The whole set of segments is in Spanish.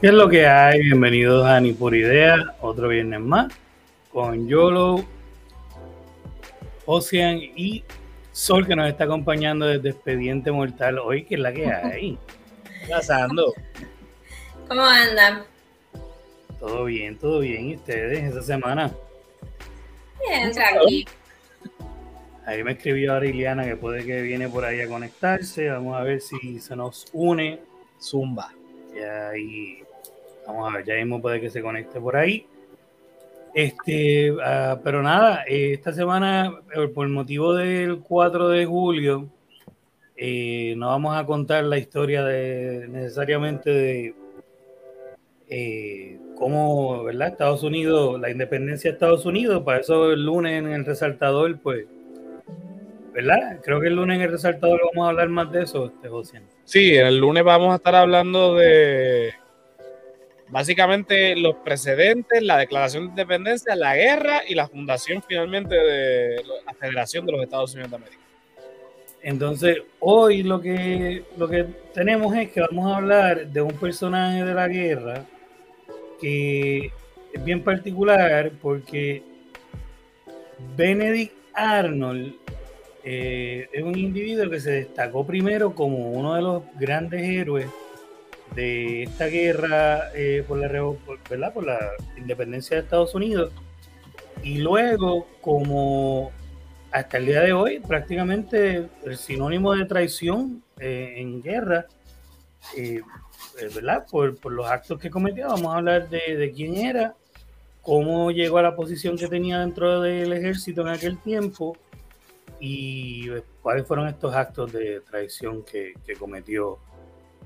¿Qué es lo que hay? Bienvenidos a Ni por Idea, otro viernes más, con Yolo, Ocean y Sol que nos está acompañando desde Expediente Mortal hoy, que es la que hay. ¿Qué pasando? ¿Cómo andan? Todo bien, todo bien. ¿Y ustedes esta semana? Bien, tranquilo. Ahí me escribió Ariliana que puede que viene por ahí a conectarse. Vamos a ver si se nos une. Zumba. Ya ahí Vamos a ver, ya mismo puede que se conecte por ahí. Este, ah, pero nada, eh, esta semana, eh, por motivo del 4 de julio, eh, no vamos a contar la historia de necesariamente de cómo, ¿verdad? Estados Unidos, la independencia de Estados Unidos, para eso el lunes en el resaltador, pues, ¿verdad? Creo que el lunes en el resaltador vamos a hablar más de eso, este, José. Sí, el lunes vamos a estar hablando de básicamente los precedentes, la declaración de independencia, la guerra y la fundación finalmente de la Federación de los Estados Unidos de América. Entonces, hoy lo que, lo que tenemos es que vamos a hablar de un personaje de la guerra que es bien particular porque Benedict Arnold eh, es un individuo que se destacó primero como uno de los grandes héroes de esta guerra eh, por, la, ¿verdad? por la independencia de Estados Unidos y luego como hasta el día de hoy prácticamente el sinónimo de traición eh, en guerra, eh, ¿verdad? Por, por, los actos que cometió, vamos a hablar de, de, quién era, cómo llegó a la posición que tenía dentro del ejército en aquel tiempo y cuáles fueron estos actos de traición que, que cometió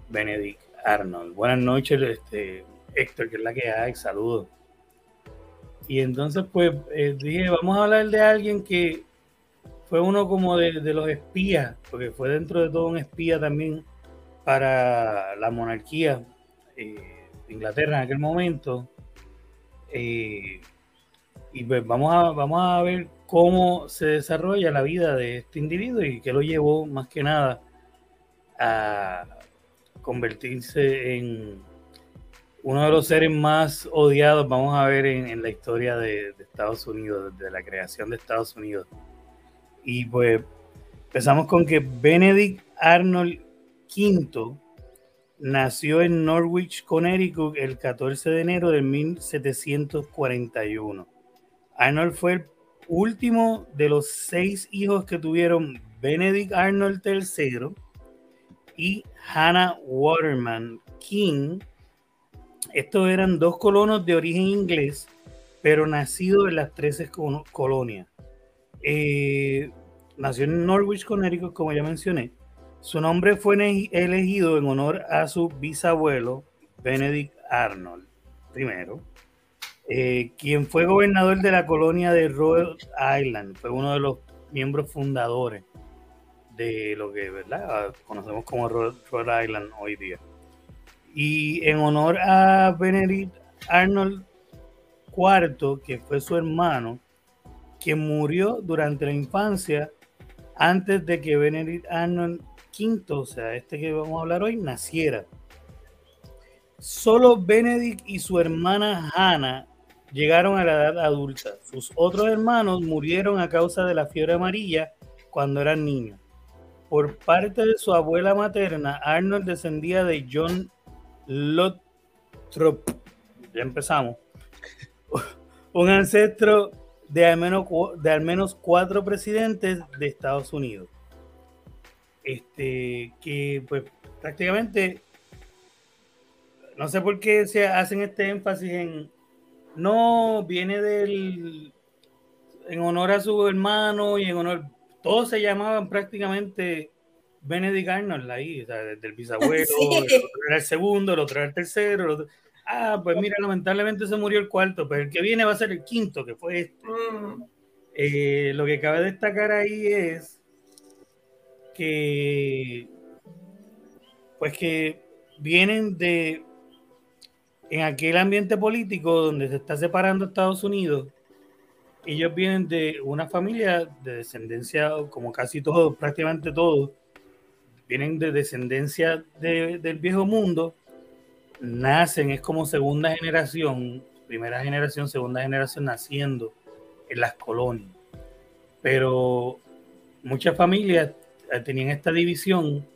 Benedict Arnold. Buenas noches, este, Héctor, que es la que hay, saludos. Y entonces, pues, eh, dije, vamos a hablar de alguien que fue uno como de, los espías, porque fue dentro de todo un espía también para la monarquía eh, de Inglaterra en aquel momento. Eh, y pues vamos a, vamos a ver cómo se desarrolla la vida de este individuo y qué lo llevó más que nada a, convertirse en uno de los seres más odiados, vamos a ver, en, la historia de, Estados Unidos, de la creación de Estados Unidos. Y pues empezamos con que Benedict Arnold V nació en Norwich, Connecticut, el 14 de enero de 1741. Arnold fue el último de los seis hijos que tuvieron Benedict Arnold III y Hannah Waterman King. Estos eran dos colonos de origen inglés, pero nacidos en las 13 colonias. Eh, nació en Norwich, Connecticut, como ya mencioné. Su nombre fue elegido en honor a su bisabuelo, Benedict Arnold, primero, eh, quien fue gobernador de la colonia de Rhode Island. Fue uno de los miembros fundadores de lo que ¿verdad? conocemos como Rhode Island hoy día. Y en honor a Benedict Arnold IV, que fue su hermano, que murió durante la infancia antes de que Benedict Arnold V, o sea, este que vamos a hablar hoy, naciera. Solo Benedict y su hermana Hannah llegaron a la edad adulta. Sus otros hermanos murieron a causa de la fiebre amarilla cuando eran niños. Por parte de su abuela materna, Arnold descendía de John Lothrop. Ya empezamos. Un ancestro de al, menos, de al menos cuatro presidentes de Estados Unidos. Este, que pues prácticamente, no sé por qué se hacen este énfasis en, no, viene del, en honor a su hermano y en honor, todos se llamaban prácticamente Benedict Arnold ahí, o sea, desde el bisabuelo, el era el segundo, el otro era el tercero. Ah, pues mira, lamentablemente se murió el cuarto, pero el que viene va a ser el quinto, que fue este. Mm. Eh, lo que cabe destacar ahí es que, pues que vienen de, en aquel ambiente político donde se está separando Estados Unidos, ellos vienen de una familia de descendencia, como casi todos, prácticamente todos, vienen de descendencia del viejo mundo, nacen, es como segunda generación, primera generación, segunda generación naciendo en las colonias. Pero muchas familias eh, tenían esta división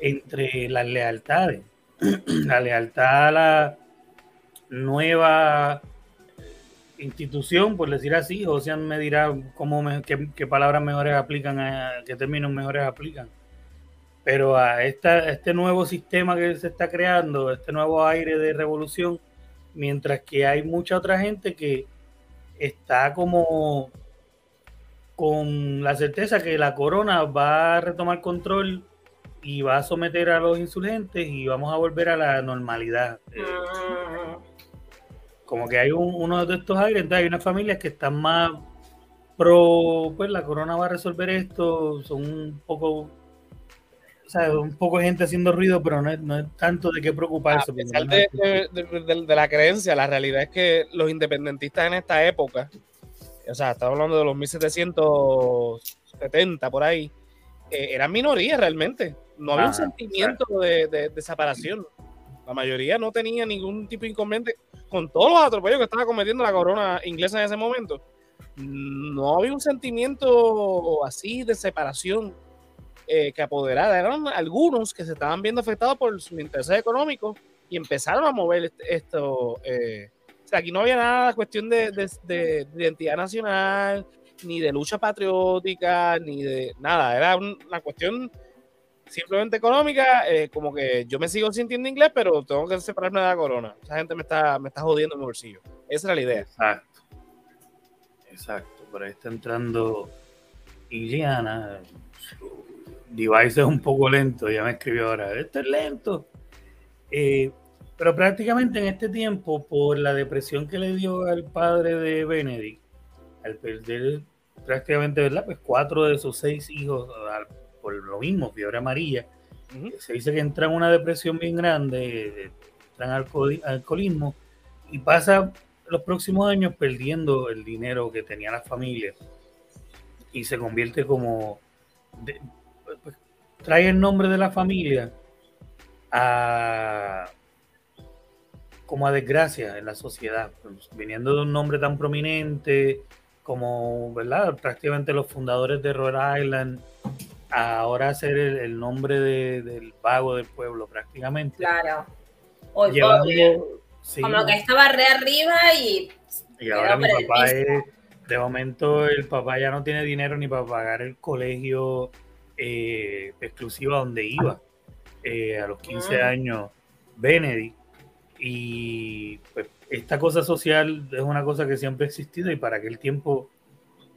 entre las lealtades. la lealtad a la nueva institución, por decir así, o sea, me dirá cómo qué, palabras mejores aplican, a, qué términos mejores aplican. Pero a, esta, este nuevo sistema que se está creando, este nuevo aire de revolución, mientras que hay mucha otra gente que está como con la certeza que la corona va a retomar control y va a someter a los insurgentes y vamos a volver a la normalidad. Mm. Como que hay uno de estos aires, hay unas familias que están más pro, pues la corona va a resolver esto, son un poco o sea, un poco gente haciendo ruido, pero no es, no es tanto de qué preocuparse. A pesar de, de, de, la creencia, la realidad es que los independentistas en esta época, o sea, estamos hablando de los 1770 por ahí, eh, eran minorías realmente. No había un sentimiento de, separación. La mayoría no tenía ningún tipo de inconveniente con todos los atropellos que estaba cometiendo la corona inglesa en ese momento. No había un sentimiento así de separación eh, que apoderara. Eran algunos que se estaban viendo afectados por sus intereses económicos y empezaron a mover esto. Eh, aquí no había nada cuestión de, de, identidad nacional, ni de lucha patriótica, ni de nada. Era una cuestión simplemente económica, eh, como que yo me sigo sintiendo inglés, pero tengo que separarme de la corona. Esa gente me está, me está jodiendo en mi bolsillo. Esa era la idea. Exacto. Exacto. Por ahí está entrando Iliana, device es un poco lento, ya me escribió ahora, esto es lento. Eh, pero prácticamente en este tiempo, por la depresión que le dio al padre de Benedict, al perder prácticamente, ¿verdad? Pues cuatro de sus seis hijos por lo mismo, fiebre amarilla, se dice que entra en una depresión bien grande, entra en alcoholismo y pasa los próximos años perdiendo el dinero que tenía la familia y se convierte como pues, trae el nombre de la familia a como a desgracia en la sociedad, pues, viniendo de un nombre tan prominente como, ¿verdad? Prácticamente los fundadores de Rhode Island, ahora ser el, nombre del vago del pueblo prácticamente. Claro. como que estaba re arriba y... Y ahora mi papá es, de momento el papá ya no tiene dinero ni para pagar el colegio eh, exclusiva donde iba eh, a los 15 ah. años Benedict. Y pues esta cosa social es una cosa que siempre ha existido y para aquel tiempo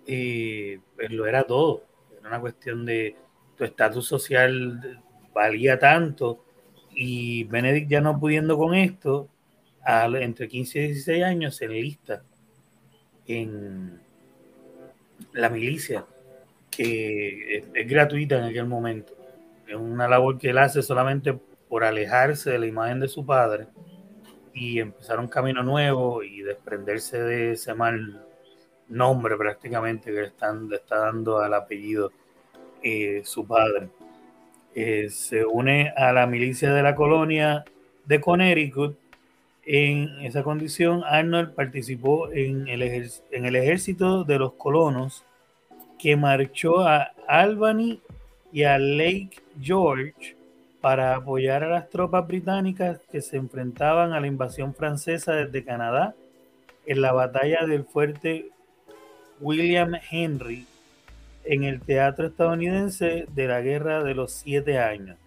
eh, pues, lo era todo. Era una cuestión de tu estatus social valía tanto y Benedict ya no pudiendo con esto, entre 15 y 16 años se enlista en la milicia que es, gratuita en aquel momento. Es una labor que él hace solamente por alejarse de la imagen de su padre y empezar un camino nuevo y desprenderse de ese mal nombre prácticamente que le, están, le está dando al apellido eh, su padre. Eh, se une a la milicia de la colonia de Connecticut. En esa condición, Arnold participó en el, en el ejército de los colonos que marchó a Albany y a Lake George para apoyar a las tropas británicas que se enfrentaban a la invasión francesa desde Canadá en la batalla del fuerte William Henry en el teatro estadounidense de la Guerra de los Siete Años.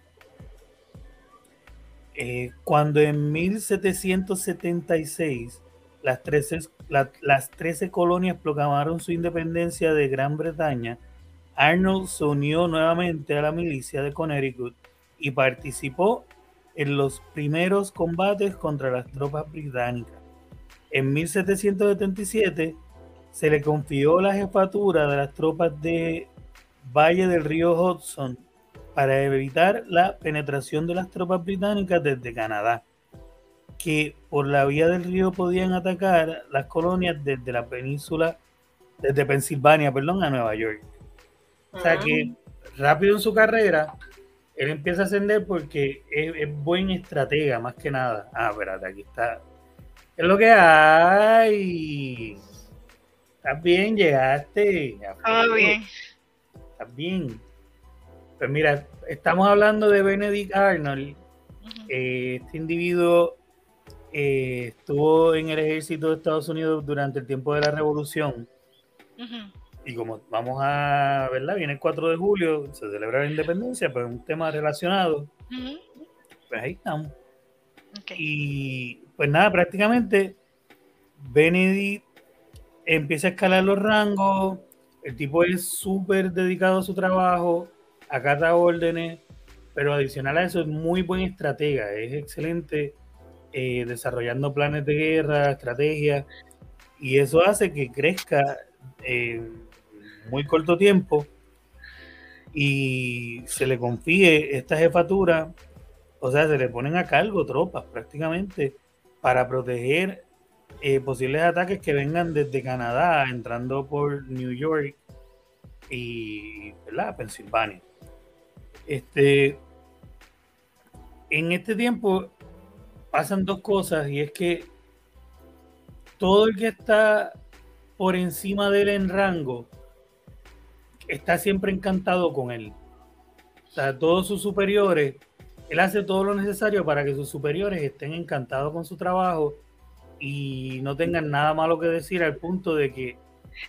Eh, cuando en 1776 las 13, las 13 colonias proclamaron su independencia de Gran Bretaña, Arnold se unió nuevamente a la milicia de Connecticut y participó en los primeros combates contra las tropas británicas. En 1777 se le confió la jefatura de las tropas de Valle del río Hudson para evitar la penetración de las tropas británicas desde Canadá que por la vía del río podían atacar las colonias desde la península, desde Pensilvania, perdón, a Nueva York. O sea que rápido en su carrera, él empieza a ascender porque es, es buen estratega, más que nada. Ah, espérate, aquí está. Es lo que hay. Estás bien, llegaste. Todo bien. Estás bien. Pues mira, estamos hablando de Benedict Arnold. Eh, este individuo eh, estuvo en el ejército de Estados Unidos durante el tiempo de la revolución. Y como vamos a, ¿verdad? Viene el 4 de julio, se celebra la independencia, pero es un tema relacionado. Pues ahí estamos. Y pues nada, prácticamente Benedict empieza a escalar los rangos. El tipo es súper dedicado a su trabajo, acata órdenes, pero adicional a eso es muy buen estratega, es excelente eh, desarrollando planes de guerra, estrategias, y eso hace que crezca en muy corto tiempo y se le confíe esta jefatura, o sea, se le ponen a cargo tropas prácticamente para proteger eh, posibles ataques que vengan desde Canadá, entrando por New York y ¿verdad? Pensilvania. Este, en este tiempo pasan dos cosas y es que todo el que está por encima de él en rango está siempre encantado con él. O todos sus superiores, él hace todo lo necesario para que sus superiores estén encantados con su trabajo y no tengan nada malo que decir al punto de que...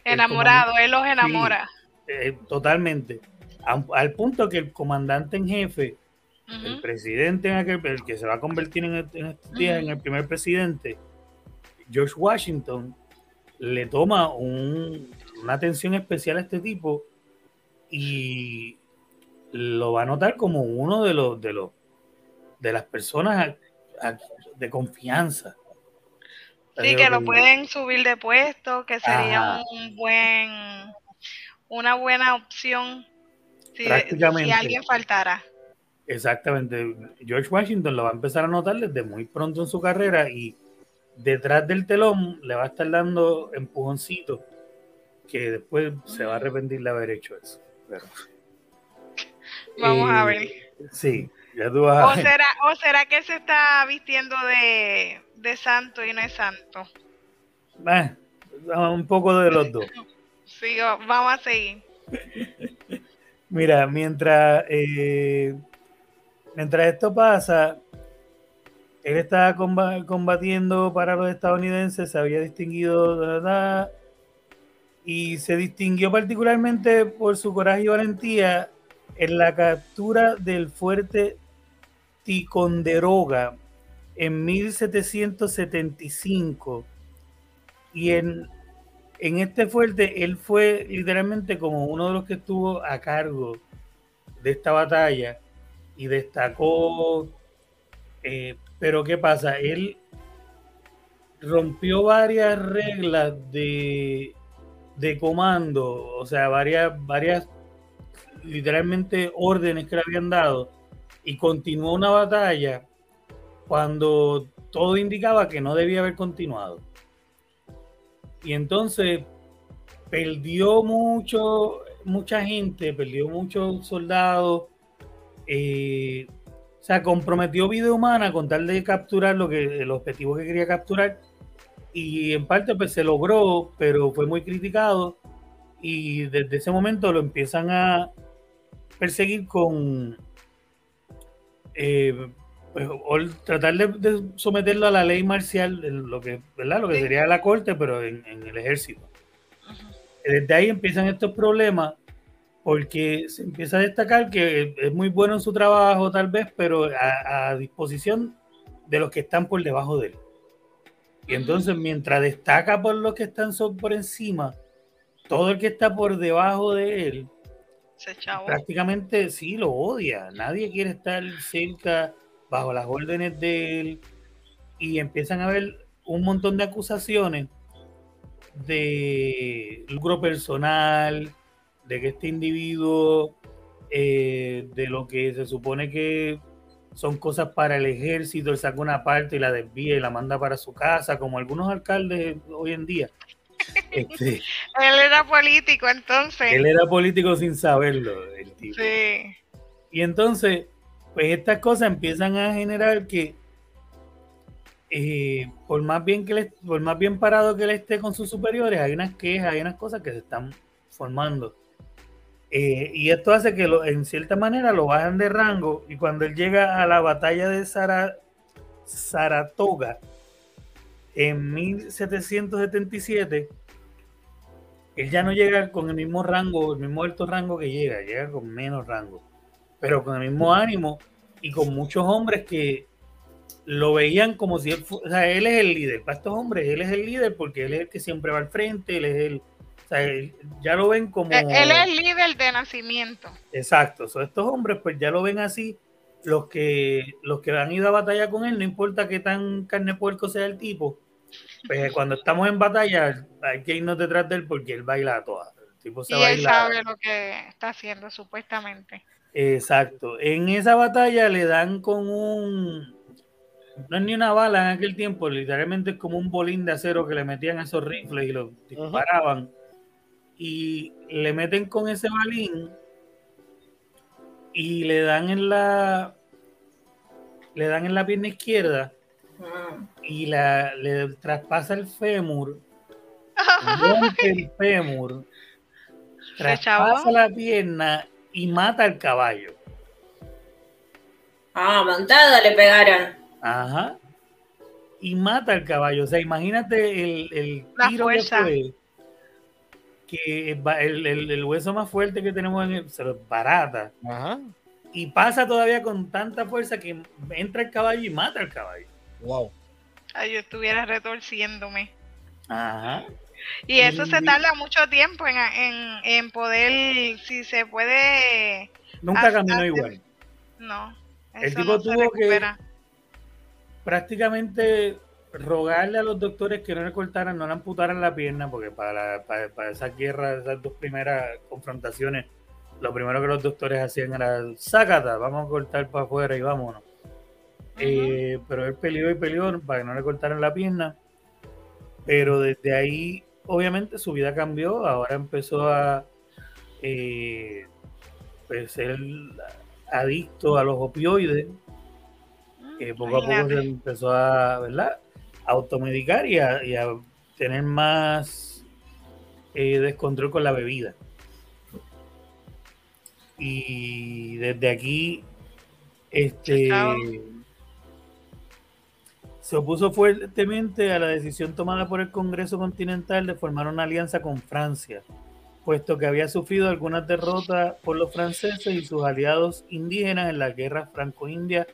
Enamorado, él los enamora. Eh, totalmente. Al, punto que el comandante en jefe, el presidente en aquel, el que se va a convertir en, estos días en el primer presidente, George Washington, le toma una atención especial a este tipo y lo va a notar como uno de los de los de las personas de confianza Sí, que lo pueden subir de puesto, que sería un buen, una buena opción si, alguien faltara. Exactamente. George Washington lo va a empezar a notar desde muy pronto en su carrera y detrás del telón le va a estar dando empujoncitos que después se va a arrepentir de haber hecho eso. Vamos a ver. Sí, ya tú vas a ¿O será, ¿O será que se está vistiendo de, de santo y no es santo. un poco de los dos. Sí, vamos a seguir. Mira, mientras, eh, mientras esto pasa, él estaba combatiendo para los estadounidenses, se había distinguido verdad, y se distinguió particularmente por su coraje y valentía en la captura del fuerte Ticonderoga en 1775 y en, en este fuerte él fue literalmente como uno de los que estuvo a cargo de esta batalla y destacó, eh, pero ¿qué pasa? Él rompió varias reglas de, de comando, o sea, varias, varias literalmente órdenes que le habían dado y continuó una batalla cuando todo indicaba que no debía haber continuado. Y entonces perdió mucho, mucha gente, perdió muchos soldados, eh, o sea, comprometió vida humana con tal de capturar lo que, el objetivo que quería capturar. Y en parte pues se logró, pero fue muy criticado. Y desde ese momento lo empiezan a perseguir con eh, pues, o tratar de, someterlo a la ley marcial, lo que, ¿verdad? Lo que sería la corte, pero en, el ejército. Desde ahí empiezan estos problemas porque se empieza a destacar que es muy bueno en su trabajo tal vez, pero a, disposición de los que están por debajo de él. Y entonces mientras destaca por los que están por encima, todo el que está por debajo de él, prácticamente sí lo odia. Nadie quiere estar cerca bajo las órdenes de él y empiezan a haber un montón de acusaciones de lucro personal, de que este individuo, eh, de lo que se supone que son cosas para el ejército, él saca una parte y la desvía y la manda para su casa, como algunos alcaldes hoy en día. Este, él era político entonces. Él era político sin saberlo, el tipo. Sí. Y entonces Pues estas cosas empiezan a generar que eh, por más bien que le, por más bien parado que él esté con sus superiores, hay unas quejas, hay unas cosas que se están formando. Eh, y esto hace que en cierta manera lo bajan de rango y cuando él llega a la batalla de Saratoga en 1777, él ya no llega con el mismo rango, el mismo alto rango que llega, llega con menos rango, pero con el mismo ánimo y con muchos hombres que lo veían como si él, o sea, él es el líder. Para estos hombres, él es el líder porque él es el que siempre va al frente, él es el, o sea, ya lo ven como... Él es el líder de nacimiento. Exacto, estos hombres pues ya lo ven así, los que, los que han ido a batalla con él, no importa qué tan carne puerco sea el tipo, pues cuando estamos en batalla hay que irnos detrás de él porque él baila a todas. El tipo se y él sabe lo que está haciendo supuestamente. Exacto, en esa batalla le dan con un no es ni una bala en aquel tiempo, literalmente es como un bolín de acero que le metían a esos rifles y los disparaban. Y le meten con ese balín y le dan en la le dan en la pierna izquierda y la, le traspasa el fémur, rompe el fémur, traspasa la pierna y mata al caballo. Ah, montada le pegaron. Ajá. Y mata al caballo. O sea, imagínate el, el tiro que fue. Que el, el, hueso más fuerte que tenemos en el, se lo barata. Ajá. Y pasa todavía con tanta fuerza que entra el caballo y mata al caballo. Wow. Ay, yo estuviera retorciéndome. Ajá. Y eso se tarda mucho tiempo en, en, en poder, si se puede. Nunca caminó igual. No. El tipo tuvo que prácticamente rogarle a los doctores que no le cortaran, no le amputaran la pierna, porque para, para, esa guerra, esas dos primeras confrontaciones, lo primero que los doctores hacían era, sácata, vamos a cortar para afuera y vámonos. Eh, pero él peleó y peleó para que no le cortaran la pierna. Pero desde ahí, obviamente, su vida cambió. Ahora empezó a eh, pues, ser adicto a los opioides que poco a poco se empezó a, ¿verdad? automedicar y a, tener más eh, descontrol con la bebida. Y desde aquí, este se opuso fuertemente a la decisión tomada por el Congreso Continental de formar una alianza con Francia, puesto que había sufrido algunas derrotas por los franceses y sus aliados indígenas en la guerra franco-india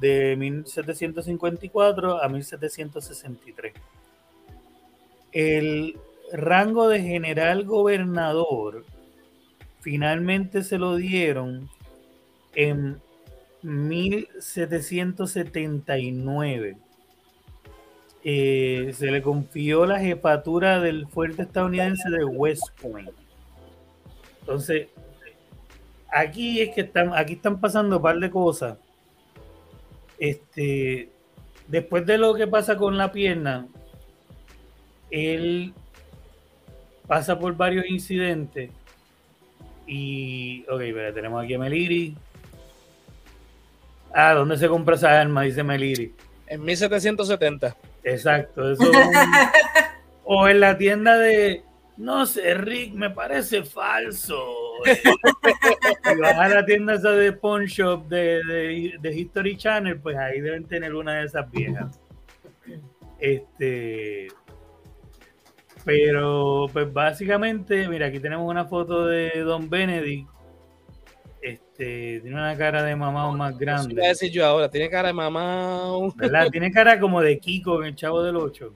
de 1754 a 1763. El rango de general gobernador finalmente se lo dieron en 1779. Eh, se le confió la jefatura del fuerte estadounidense de West Point. Entonces, aquí es que están, aquí están pasando un par de cosas este, después de lo que pasa con la pierna, él pasa por varios incidentes y, ok, pero tenemos aquí a Meliri. Ah, ¿dónde se compra esa arma? Dice Meliri. En 1770. Exacto, eso. o en la tienda de no sé, Rick, me parece falso. y vas a la tienda esa de Pawn Shop de, History Channel, pues ahí deben tener una de esas viejas. Este. Pero, pues básicamente, mira, aquí tenemos una foto de Don Benedict. Este, tiene una cara de mamá más grande. Voy a decir yo ahora, tiene cara de mamá. ¿Verdad? Tiene cara como de Kiko en el Chavo del 8.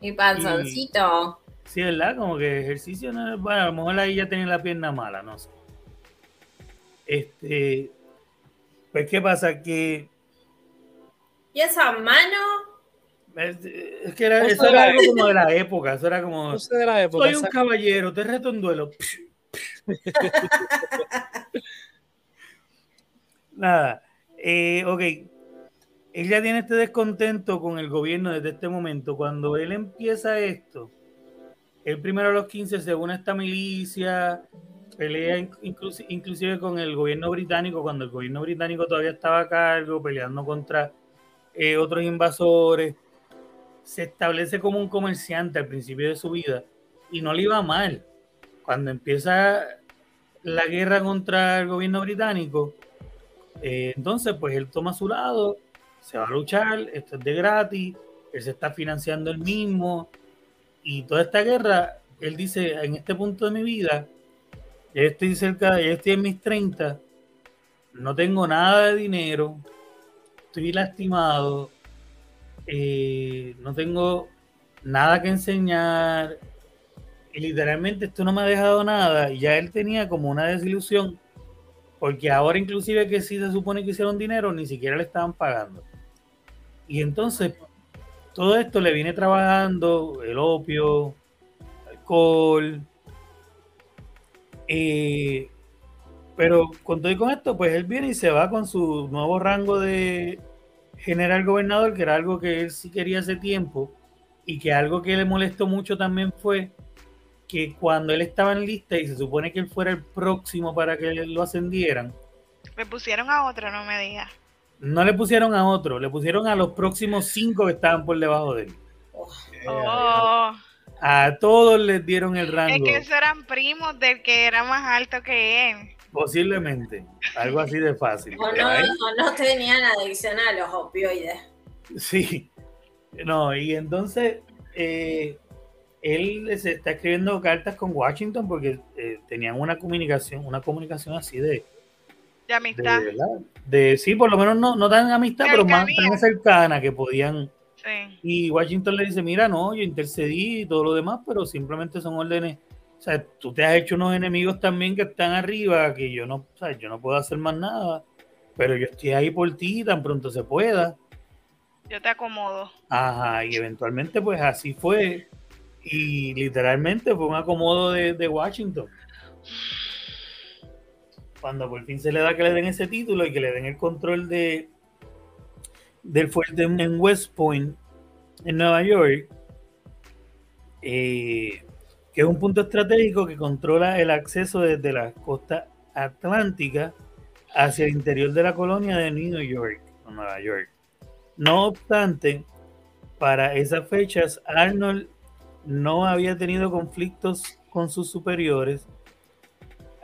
Mi panzoncito. sí, ¿verdad? Como que ejercicio no Bueno, a lo mejor ahí ya tiene la pierna mala, no sé. Este. Pues, ¿qué pasa? Que. ¿Y esa mano? Es, que era, eso era algo como de la época. Eso era como. De la época. Soy un caballero, te reto en duelo. Nada. Eh, ok él ya tiene este descontento con el gobierno desde este momento. Cuando él empieza esto, él primero a los 15 se une a esta milicia pelea inclusive con el gobierno británico, cuando el gobierno británico todavía estaba a cargo, peleando contra eh, otros invasores. Se establece como un comerciante al principio de su vida y no le iba mal. Cuando empieza la guerra contra el gobierno británico, eh, entonces pues él toma su lado, se va a luchar, esto es de gratis, él se está financiando él mismo y toda esta guerra, él dice, en este punto de mi vida, estoy cerca, ya estoy en mis 30, no tengo nada de dinero, estoy lastimado, eh, no tengo nada que enseñar, y literalmente esto no me ha dejado nada, y ya él tenía como una desilusión, porque ahora inclusive que sí se supone que hicieron dinero, ni siquiera le estaban pagando. Y entonces todo esto le viene trabajando el opio, alcohol. Eh, pero con todo y con esto, pues él viene y se va con su nuevo rango de general gobernador, que era algo que él sí quería hace tiempo, y que algo que le molestó mucho también fue que cuando él estaba en lista y se supone que él fuera el próximo para que lo ascendieran. Me pusieron a otro, no me digas. No le pusieron a otro, le pusieron a los próximos cinco que estaban por debajo de él. Oh. A todos les dieron el rango. Es que esos eran primos del que era más alto que él. Posiblemente, algo así de fácil. O no, tenían adicción a los opioides. Sí, no, y entonces eh, él se está escribiendo cartas con Washington porque eh, tenían una comunicación, una comunicación así de, de amistad. De, sí, por lo menos no, no tan amistad, pero más tan cercana que podían. Y Washington le dice, mira, no, yo intercedí y todo lo demás, pero simplemente son órdenes. O sea, tú te has hecho unos enemigos también que están arriba, que yo no, o sea, yo no puedo hacer más nada, pero yo estoy ahí por ti tan pronto se pueda. Yo te acomodo. Ajá, y eventualmente pues así fue. Y literalmente fue un acomodo de, de Washington cuando por fin se le da que le den ese título y que le den el control de del fuerte en West Point, en Nueva York, eh, que es un punto estratégico que controla el acceso desde la costa atlántica hacia el interior de la colonia de New York, Nueva York. No obstante, para esas fechas, Arnold no había tenido conflictos con sus superiores,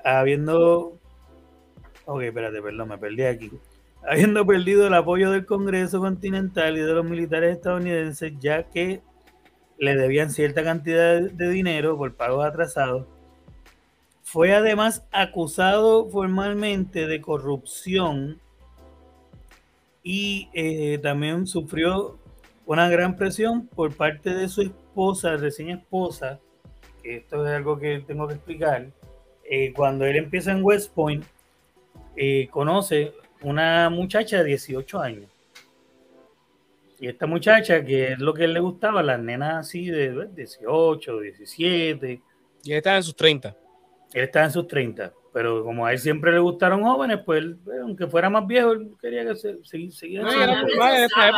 habiendo Ok, espérate, perdón, me perdí aquí. Habiendo perdido el apoyo del Congreso Continental y de los militares estadounidenses, ya que le debían cierta cantidad de dinero por pagos atrasados, fue además acusado formalmente de corrupción y eh, también sufrió una gran presión por parte de su esposa, recién esposa, que esto es algo que tengo que explicar, eh, cuando él empieza en West Point, eh, conoce una muchacha de 18 años. Y esta muchacha, que es lo que él le gustaba, las nenas así de 18, 17. Y él estaba en sus 30. Él estaba en sus 30. Pero como a él siempre le gustaron jóvenes, pues eh, aunque fuera más viejo, él quería que se, siguiera. No, no, en esta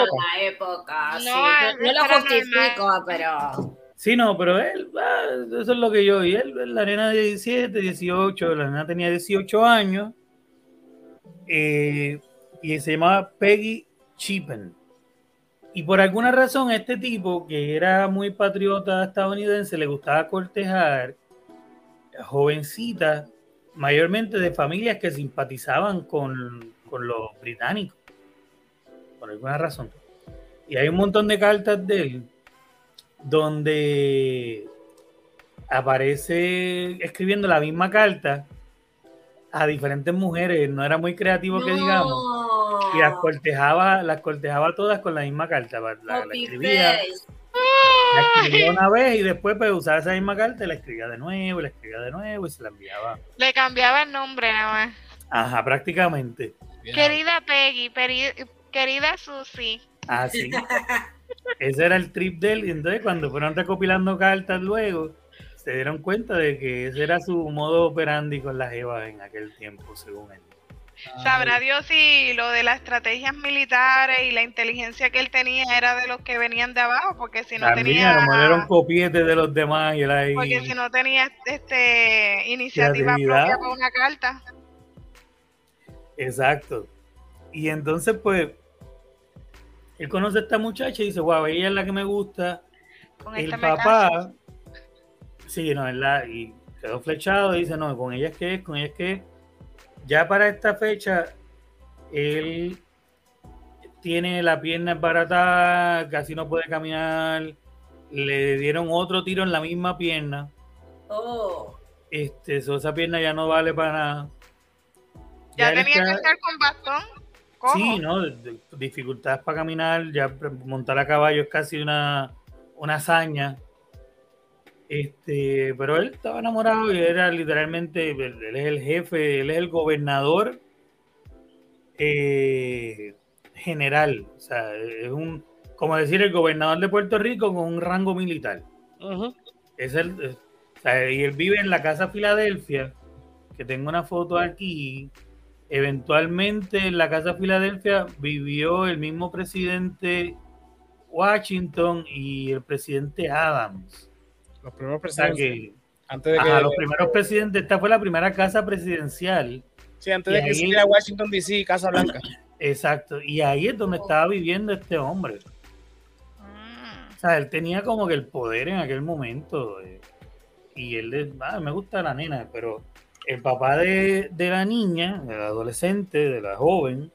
época. No, no, lo justifico, pero. Sí, no, pero él, ah, eso es lo que yo y Él, la nena de 17, 18, la nena tenía 18 años eh, y se llamaba Peggy Chippen. Y por alguna razón este tipo, que era muy patriota estadounidense, le gustaba cortejar jovencitas, mayormente de familias que simpatizaban con, con los británicos, por alguna razón. Y hay un montón de cartas de él donde aparece escribiendo la misma carta a diferentes mujeres, no era muy creativo que digamos. Y las cortejaba, las cortejaba todas con la misma carta. La, escribía, la escribía una vez y después pues usaba esa misma carta y la escribía de nuevo, y la escribía de nuevo y se la enviaba. Le cambiaba el nombre nada más. Ajá, prácticamente. Querida Peggy, querida Susie. Ah, sí. Ese era el trip de él. Y entonces cuando fueron recopilando cartas luego, se dieron cuenta de que ese era su modo operandi con las Evas en aquel tiempo, según él. Sabrá Dios si lo de las estrategias militares y la inteligencia que él tenía era de los que venían de abajo, porque si no tenía... era un copiete de los demás y era ahí... Porque si no tenía este iniciativa propia para una carta. Exacto. Y entonces, pues, él conoce a esta muchacha y dice, wow, ella es la que me gusta. Con el papá... Sí, no, es la... Y quedó flechado y dice, no, con ella es que es, con ella es que es ya para esta fecha, él tiene la pierna embaratada, casi no puede caminar. Le dieron otro tiro en la misma pierna. Oh. Este, esa pierna ya no vale para nada. Ya, tenía que estar con bastón. Sí, ¿no? Dificultades para caminar, ya montar a caballo es casi una, una hazaña. Este, pero él estaba enamorado y era literalmente, él, es el jefe, él es el gobernador eh, general. O sea, es un, como decir, el gobernador de Puerto Rico con un rango militar. Es el, y él vive en la casa Filadelfia, que tengo una foto aquí. Eventualmente en la casa Filadelfia vivió el mismo presidente Washington y el presidente Adams. Los primeros presidentes. antes de que, los primeros presidentes, esta fue la primera casa presidencial. Sí, antes de que existiera Washington DC, Casa Blanca. Exacto, y ahí es donde estaba viviendo este hombre. O sea, él tenía como que el poder en aquel momento. Eh, y él, ah, me gusta la nena, pero el papá de, la niña, de la adolescente, de la joven,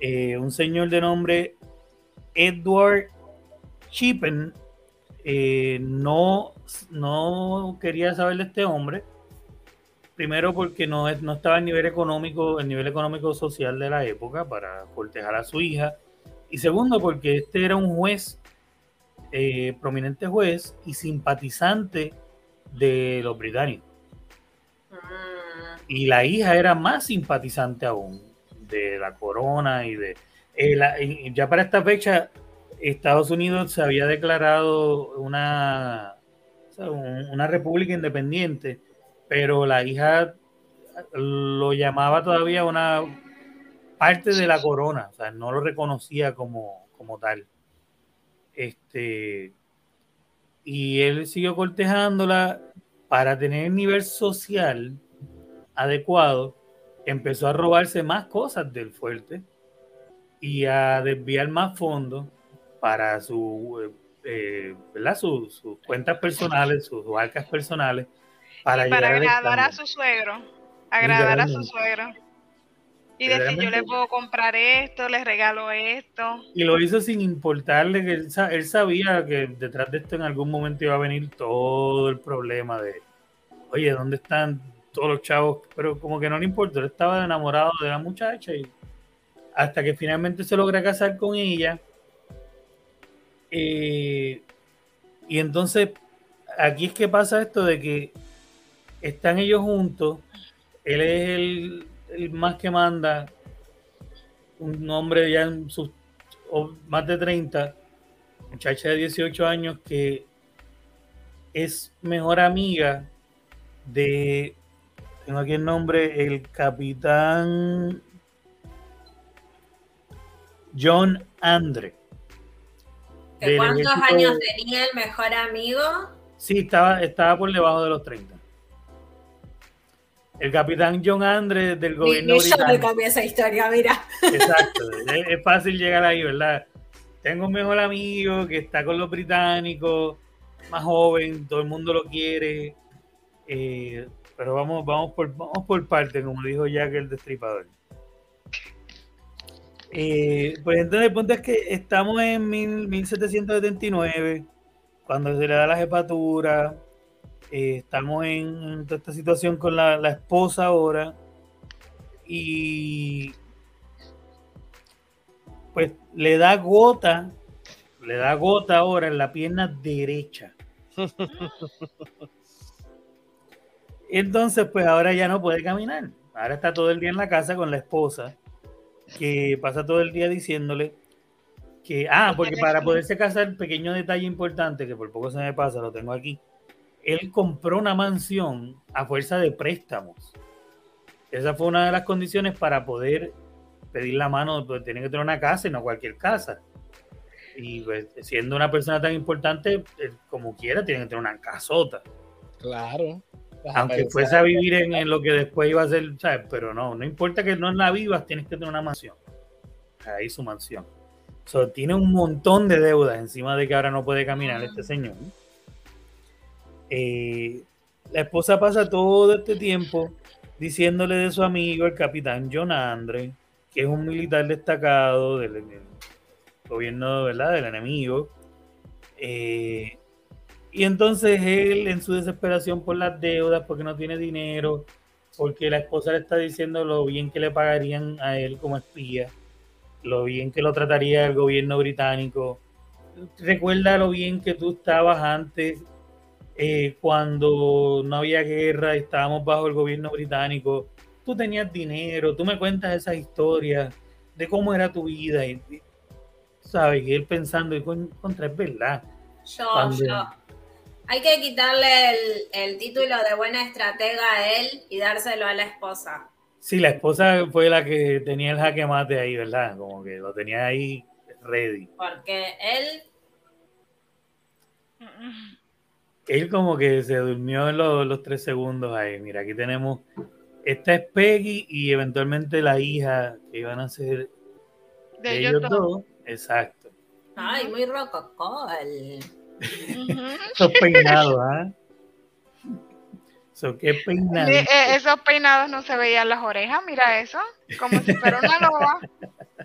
eh, un señor de nombre Edward Chippen, eh, no, no quería saber de este hombre. Primero porque no, no estaba en nivel económico, el nivel económico social de la época para cortejar a su hija. Y segundo porque este era un juez, eh, prominente juez y simpatizante de los británicos. Y la hija era más simpatizante aún de la corona y de... Eh, ya para esta fecha Estados Unidos se había declarado una, una república independiente, pero la hija lo llamaba todavía una parte de la corona, o sea, no lo reconocía como, como tal. Este, y él siguió cortejándola para tener el nivel social adecuado, empezó a robarse más cosas del fuerte y a desviar más fondos para su, eh, ¿verdad? sus cuentas personales, sus arcas personales. Para, para agradar a su suegro, agradar a su suegro. Y decir, yo le puedo comprar esto, le regalo esto. Y lo hizo sin importarle que él, él, sabía que detrás de esto en algún momento iba a venir todo el problema de, oye, ¿dónde están todos los chavos? Pero como que no le importó, él estaba enamorado de la muchacha y hasta que finalmente se logra casar con ella eh, y entonces, aquí es que pasa esto de que están ellos juntos, él es el, más que manda, un hombre ya en sus más de 30, muchacha de 18 años que es mejor amiga de, tengo aquí el nombre, el capitán John Andre. ¿Cuántos años tenía el mejor amigo? Sí, estaba, estaba por debajo de los 30. El capitán John Andres del gobierno Yo me cambié esa historia, mira. Exacto, es, fácil llegar ahí, ¿verdad? Tengo un mejor amigo que está con los británicos, más joven, todo el mundo lo quiere. Eh, pero vamos, vamos, por, vamos por parte, como dijo Jack el destripador. Eh, pues entonces el punto es que estamos en 1779, cuando se le da la jefatura, eh, estamos en toda esta situación con la, esposa ahora, y pues le da gota, le da gota ahora en la pierna derecha. Entonces, pues ahora ya no puede caminar. Ahora está todo el día en la casa con la esposa que pasa todo el día diciéndole que, ah, porque para poderse casar, pequeño detalle importante, que por poco se me pasa, lo tengo aquí, él compró una mansión a fuerza de préstamos. esa fue una de las condiciones para poder pedir la mano, pues tiene que tener una casa y no cualquier casa. Y pues, siendo una persona tan importante, como quiera, tiene que tener una casota. Claro. Aunque fuese a vivir en, lo que después iba a ser, ¿sabes? Pero no, no importa que no la vivas, tienes que tener una mansión. Ahí su mansión. So, tiene un montón de deudas encima de que ahora no puede caminar este señor. Eh, la esposa pasa todo este tiempo diciéndole de su amigo, el capitán John Andre, que es un militar destacado del, gobierno ¿verdad? del enemigo. Eh, y entonces él, en su desesperación por las deudas, porque no tiene dinero, porque la esposa le está diciendo lo bien que le pagarían a él como espía, lo bien que lo trataría el gobierno británico. Recuerda lo bien que tú estabas antes, eh, cuando no había guerra, estábamos bajo el gobierno británico. Tú tenías dinero, tú me cuentas esas historias de cómo era tu vida. Y, ¿Sabes? Y él pensando, y contra, es verdad. Yo, yo hay que quitarle el, título de buena estratega a él y dárselo a la esposa. Sí, la esposa fue la que tenía el jaque mate ahí, ¿verdad? Como que lo tenía ahí ready. Porque él... Él como que se durmió en los, tres segundos ahí. Mira, aquí tenemos... Esta es Peggy y eventualmente la hija que iban a ser de ellos dos. Exacto. Ay, muy rococó esos peinados, ¿ah? qué peinados. Eh, esos peinados no se veían las orejas, mira eso, como si fuera una loba.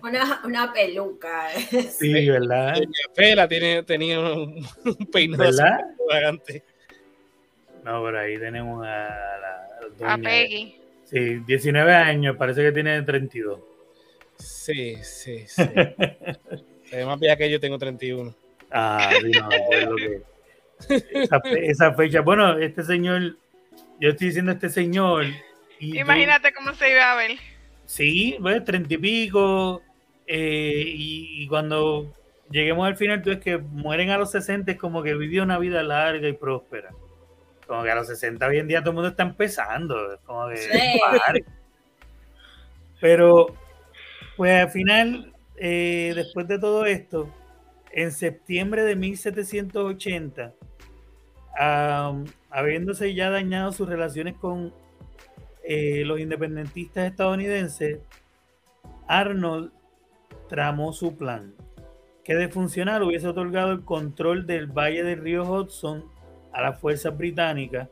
Una, una peluca. Sí, ¿verdad? Fela tiene, tenía un, peinado. ¿Verdad? No, por ahí tenemos a la. a Peggy. Sí, 19 años, parece que tiene 32. Sí, sí, sí. Se ve más que yo tengo 31. Ah, esa, fecha. Bueno, este señor, yo estoy diciendo este señor. Imagínate cómo se iba a ver. Sí, pues treinta y pico. Eh, y, cuando lleguemos al final, tú es que mueren a los 60, es como que vivió una vida larga y próspera. Como que a los 60 hoy en día todo el mundo está empezando. como Pero, pues al final, eh, después de todo esto, en septiembre de 1780, habiéndose ya dañado sus relaciones con eh, los independentistas estadounidenses, Arnold tramó su plan, que de funcionar hubiese otorgado el control del valle del río Hudson a las fuerzas británicas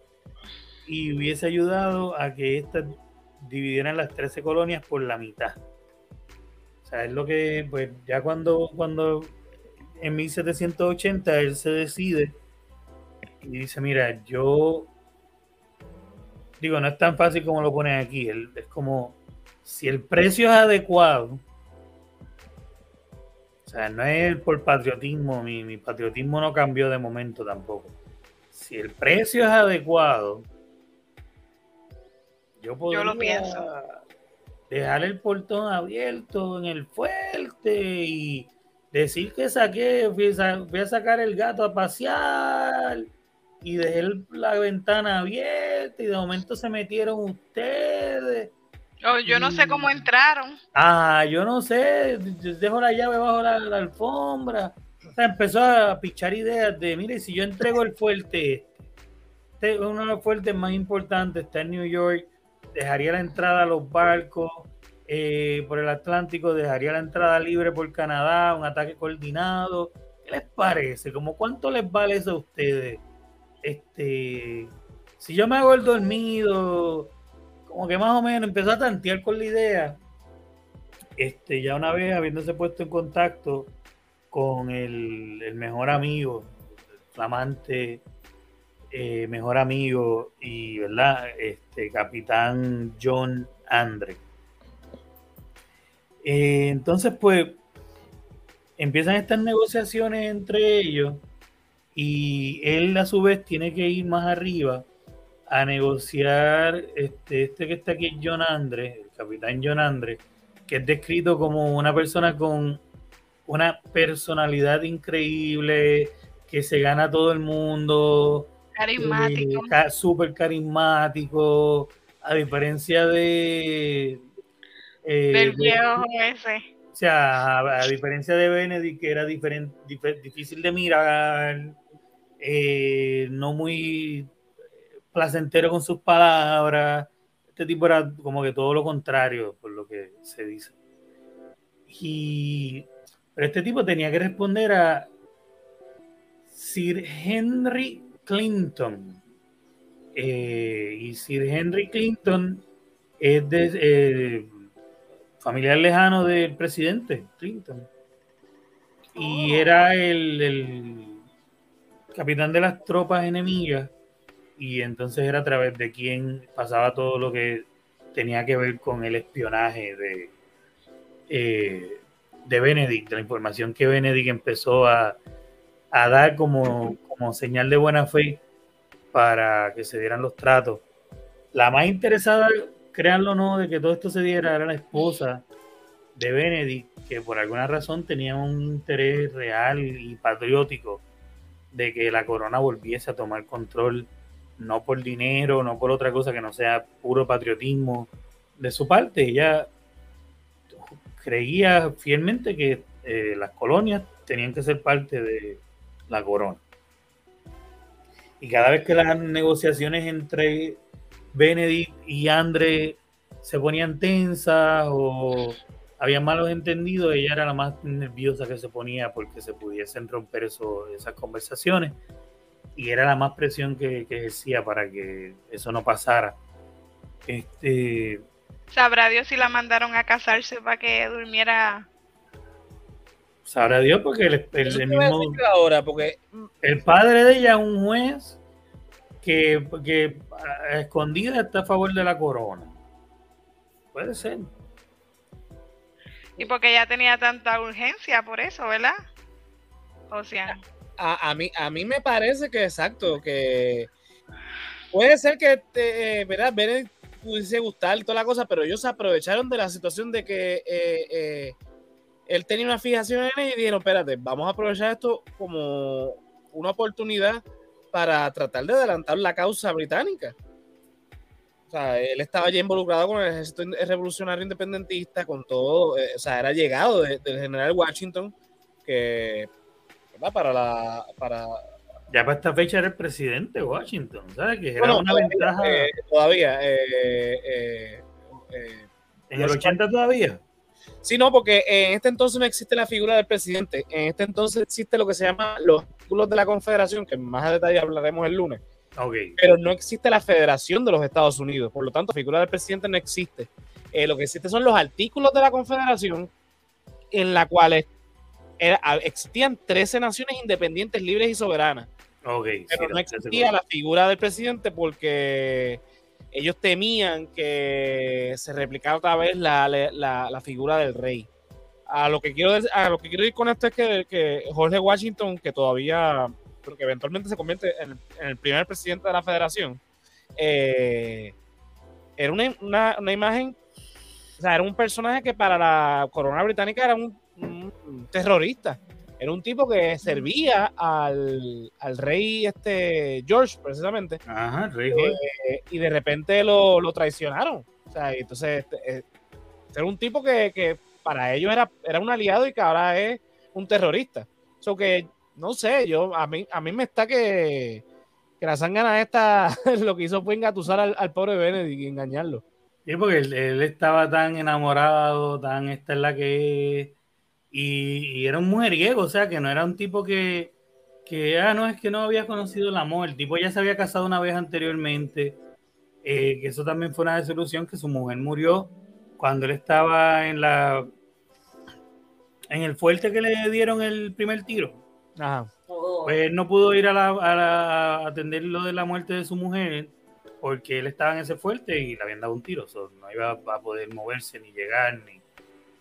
y hubiese ayudado a que éstas dividieran las 13 colonias por la mitad. O sea, es lo que, pues ya cuando, cuando en 1780 él se decide y dice, mira, yo digo, no es tan fácil como lo ponen aquí, es como si el precio es adecuado, o sea, no es por patriotismo, mi, patriotismo no cambió de momento tampoco. Si el precio es adecuado, yo podría yo lo pienso. dejar el portón abierto en el fuerte y decir que saqué, fui a, sacar el gato a pasear y dejé la ventana abierta y de momento se metieron ustedes. Oh, yo no sé cómo entraron. Ah, yo no sé, dejo la llave bajo la, alfombra. empezó a pichar ideas de, mire, si yo entrego el fuerte, este uno de los fuertes más importantes, está en New York, dejaría la entrada a los barcos, eh, por el Atlántico, dejaría la entrada libre por Canadá, un ataque coordinado. ¿Qué les parece? ¿Cómo cuánto les vale eso a ustedes? Este, si yo me hago el dormido, como que más o menos empezó a tantear con la idea. Este, ya una vez habiéndose puesto en contacto con el, mejor amigo, el flamante eh, mejor amigo y, ¿verdad? Este, capitán John Andre eh, entonces, pues, empiezan estas negociaciones entre ellos y él a su vez tiene que ir más arriba a negociar este, este que está aquí, John Andre, el capitán John Andre, que es descrito como una persona con una personalidad increíble, que se gana a todo el mundo, carismático, eh, súper carismático, a diferencia de... Eh, Del viejo ese. O sea, a, diferencia de Benedict, que era difícil de mirar, eh, no muy placentero con sus palabras, este tipo era como que todo lo contrario, por lo que se dice. Y, pero este tipo tenía que responder a Sir Henry Clinton. Eh, y Sir Henry Clinton es de eh, familiar lejano del presidente Clinton. Y oh. era el, el, capitán de las tropas enemigas. Y entonces era a través de quien pasaba todo lo que tenía que ver con el espionaje de, eh, de Benedict, la información que Benedict empezó a, a dar como, como señal de buena fe para que se dieran los tratos. La más interesada, créanlo o no, de que todo esto se diera era la esposa de Benedict, que por alguna razón tenía un interés real y patriótico de que la corona volviese a tomar control, no por dinero, no por otra cosa que no sea puro patriotismo de su parte. Ella creía fielmente que eh, las colonias tenían que ser parte de la corona. Y cada vez que las negociaciones entre Benedict y Andre se ponían tensas o había malos entendidos, ella era la más nerviosa que se ponía porque se pudiesen romper eso, esas conversaciones y era la más presión que, que ejercía para que eso no pasara. Este, Sabrá Dios si la mandaron a casarse para que durmiera Sabrá Dios porque el, el, mismo, ahora, porque el padre de ella es un juez que, que a escondida está a favor de la corona. Puede ser. Y porque ella tenía tanta urgencia por eso, ¿verdad? O sea. A, mí, a mí me parece que exacto, que puede ser que, eh, ¿verdad? pudiese gustar y toda la cosa, pero ellos aprovecharon de la situación de que eh, eh, él tenía una fijación en ella y dijeron, espérate, vamos a aprovechar esto como una oportunidad para tratar de adelantar la causa británica. O sea, él estaba ya involucrado con el ejército revolucionario independentista, con todo, eh, o sea, era llegado del general Washington, que, ¿verdad? Para la, para... Ya para esta fecha era el presidente Washington, ¿sabes? Que era una ventaja. Eh, todavía, eh, ¿En el 80 todavía? Sí, no, porque en este entonces no existe la figura del presidente. En este entonces existe lo que se llama los artículos de la Confederación, que más a detalle hablaremos el lunes. Okay. Pero no existe la Federación de los Estados Unidos. Por lo tanto, la figura del presidente no existe. Eh, lo que existe son los artículos de la Confederación en la cuales existían 13 naciones independientes, libres y soberanas. Okay, pero no existía la figura del presidente porque ellos temían que se replicara otra vez la, figura del rey. A lo que quiero a lo que quiero ir con esto es que, Jorge Washington, que todavía, que eventualmente se convierte en, el primer presidente de la federación, eh, era una, imagen, o sea, era un personaje que para la corona británica era un terrorista. Era un tipo que servía al, rey este George, precisamente. Ajá, rey eh, y de repente lo, traicionaron. O sea, entonces este, eh, era un tipo que, para ellos era, era un aliado y que ahora es un terrorista. Eso que, no sé, yo a mí, a mí me está que, que la sangana esta lo que hizo fue engatusar al, al pobre Benedict y engañarlo. Sí, porque él, estaba tan enamorado, tan esta es la que es y, era un mujeriego, o sea, que no era un tipo que, que, ah, no, es que no había conocido el amor, el tipo ya se había casado una vez anteriormente, eh, que eso también fue una desilusión, que su mujer murió cuando él estaba en la en el fuerte que le dieron el primer tiro. Ajá. Pues él no pudo ir a, la, a, atender lo de la muerte de su mujer porque él estaba en ese fuerte y le habían dado un tiro, no iba a poder moverse ni llegar ni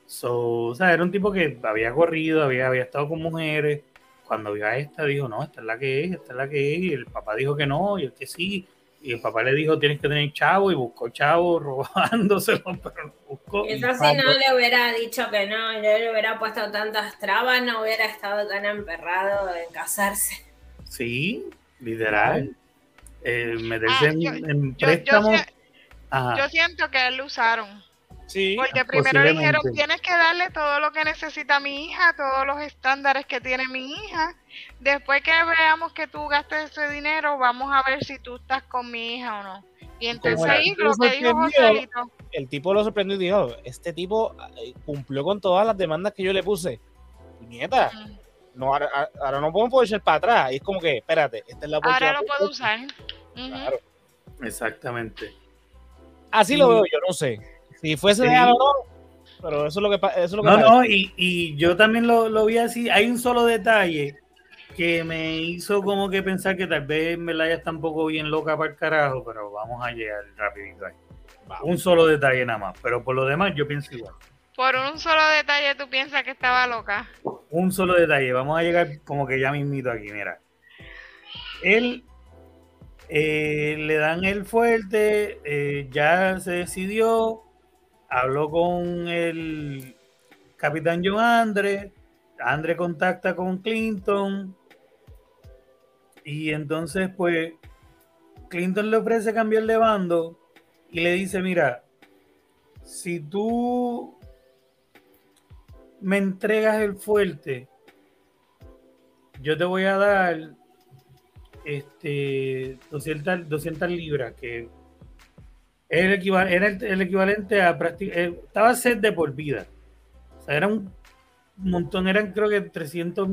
So, o sea, era un tipo que había corrido, había, había estado con mujeres. Cuando vio a esta, dijo, no, esta es la que es, esta es la que es. Y el papá dijo que no, y el que sí. Y el papá le dijo, tienes que tener chavo, y buscó chavo robándoselo, pero no buscó. Eso si no le hubiera dicho que no, yo le hubiera puesto tantas trabas, no hubiera estado tan emperrado en casarse. Sí, literal. Eh, meterse ah, en, préstamos Yo siento que él lo usaron. Sí, Porque primero dijeron, tienes que darle todo lo que necesita mi hija, todos los estándares que tiene mi hija. Después que veamos que tú gastes ese dinero, vamos a ver si tú estás con mi hija o no. Y entonces ahí lo que dijo Joselito. El tipo lo sorprendió y dijo, este tipo eh, cumplió con todas las demandas que yo le puse. Nieta, no, ahora, no podemos echar para atrás. Y es como que, espérate, esta es la oportunidad. Ahora lo puedo usar. Claro. Exactamente. Así lo veo yo, no sé. Si fuese de no, pero eso es lo que, eso es lo que No, no, y, y, yo también lo, lo, vi así. Hay un solo detalle que me hizo como que pensar que tal vez Melaya está un poco bien loca para el carajo, pero vamos a llegar rapidito ahí. Un solo detalle nada más, pero por lo demás yo pienso igual. Por un solo detalle tú piensas que estaba loca. Un solo detalle, vamos a llegar como que ya mismito aquí, mira. Él eh, le dan el fuerte, eh, ya se decidió, habló con el capitán John Andre, Andre contacta con Clinton y entonces pues Clinton le ofrece cambiar de bando y le dice, mira, si tú me entregas el fuerte, yo te voy a dar este 200, 200 libras, que era el, equivalente a eh, estaba set de por vida. O sea, era un montón, eran creo que 300,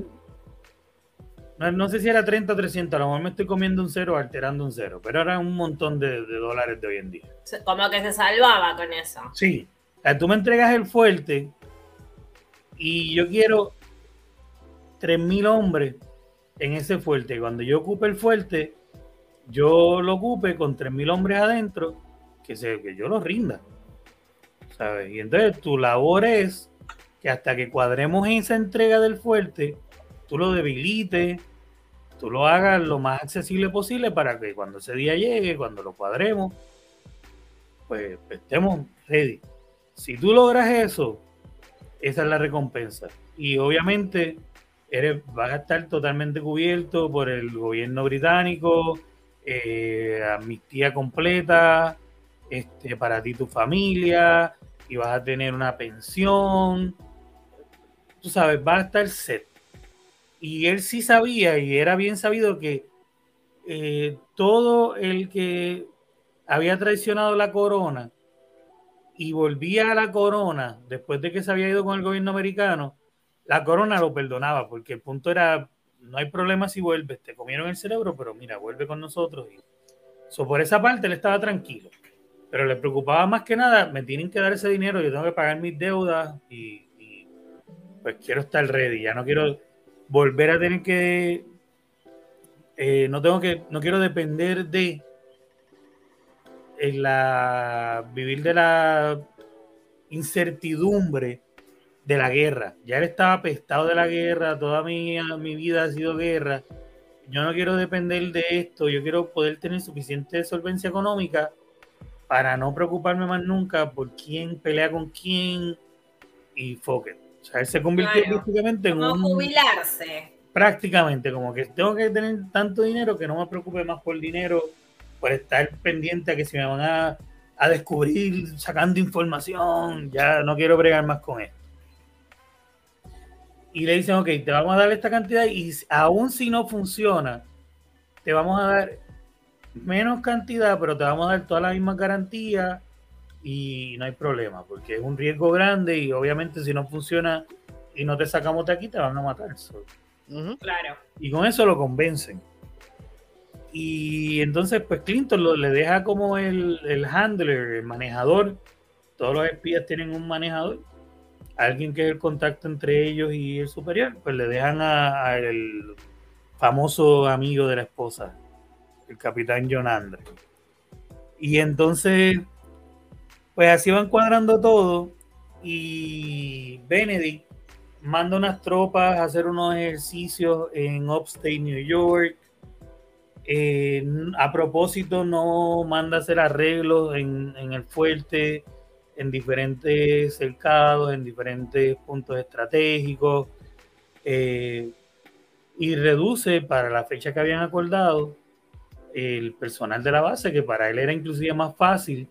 no, sé si era 30 o 300, a lo mejor me estoy comiendo un cero alterando un cero, pero era un montón de, dólares de hoy en día. Como que se salvaba con eso. Sí, tú me entregas el fuerte y yo quiero 3.000 hombres en ese fuerte. Cuando yo ocupe el fuerte, yo lo ocupe con 3.000 hombres adentro, que, se, que yo lo rinda. ¿Sabes? Y entonces tu labor es que hasta que cuadremos esa entrega del fuerte, tú lo debilites, tú lo hagas lo más accesible posible para que cuando ese día llegue, cuando lo cuadremos, pues estemos ready. Si tú logras eso, esa es la recompensa. Y obviamente eres, vas a estar totalmente cubierto por el gobierno británico, eh, amnistía completa, este, para ti y tu familia, y vas a tener una pensión. Tú sabes, vas a estar set. Y él sí sabía, y era bien sabido que eh, todo el que había traicionado la corona y volvía a la corona después de que se había ido con el gobierno americano, la corona lo perdonaba, porque el punto era, no hay problema si vuelves, te comieron el cerebro, pero mira, vuelve con nosotros. Y, por esa parte él estaba tranquilo, pero le preocupaba más que nada, me tienen que dar ese dinero, yo tengo que pagar mis deudas y, pues quiero estar ready, ya no quiero volver a tener que, eh, no tengo que, no quiero depender de la, vivir de la incertidumbre de la guerra. Ya él estaba apestado de la guerra, toda mi, mi vida ha sido guerra. Yo no quiero depender de esto, yo quiero poder tener suficiente solvencia económica para no preocuparme más nunca por quién pelea con quién y foque. O sea, él se convirtió prácticamente en un... jubilarse. Prácticamente, como que tengo que tener tanto dinero que no me preocupe más por el dinero, por estar pendiente a que si me van a, a descubrir sacando información, ya no quiero bregar más con esto y le dicen, ok, te vamos a dar esta cantidad y aún si no funciona, te vamos a dar menos cantidad, pero te vamos a dar todas las mismas garantías y no hay problema, porque es un riesgo grande y obviamente si no funciona y no te sacamos de aquí, te van a matar. Claro. Y con eso lo convencen. Y entonces, pues Clinton le deja como el, el handler, el manejador. Todos los espías tienen un manejador alguien que es el contacto entre ellos y el superior, pues le dejan al famoso amigo de la esposa, el capitán John Andre. Y entonces, pues así van cuadrando todo y Benedict manda unas tropas a hacer unos ejercicios en Upstate New York. Eh, a propósito, no manda hacer arreglos en, en el fuerte en diferentes cercados, en diferentes puntos estratégicos, eh, y reduce para la fecha que habían acordado el personal de la base, que para él era inclusive más fácil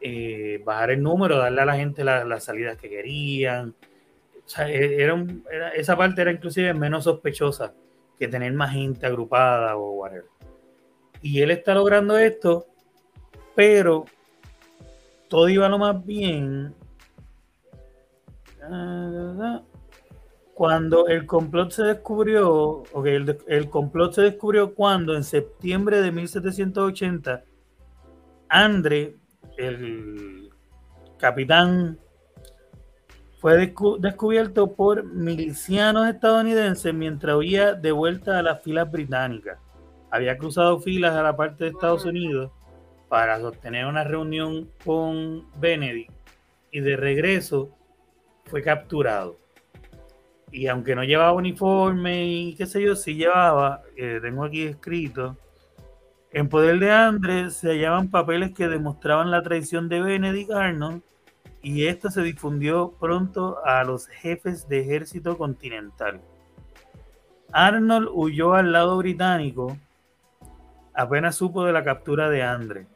eh, bajar el número, darle a la gente las salidas que querían. O sea, e, era, esa parte era inclusive menos sospechosa que tener más gente agrupada o whatever. Y él está logrando esto, pero todo iba lo más bien. Cuando el complot se descubrió, ok, el, el complot se descubrió cuando en septiembre de 1780, Andre, el capitán, fue descubierto por milicianos estadounidenses mientras huía de vuelta a las filas británicas. Había cruzado filas a la parte de Estados Unidos para sostener una reunión con Benedict y de regreso fue capturado. Y aunque no llevaba uniforme y qué sé yo, sí llevaba, eh, tengo aquí escrito, en poder de Andrés se hallaban papeles que demostraban la traición de Benedict Arnold y esto se difundió pronto a los jefes de ejército continental. Arnold huyó al lado británico apenas supo de la captura de Andre,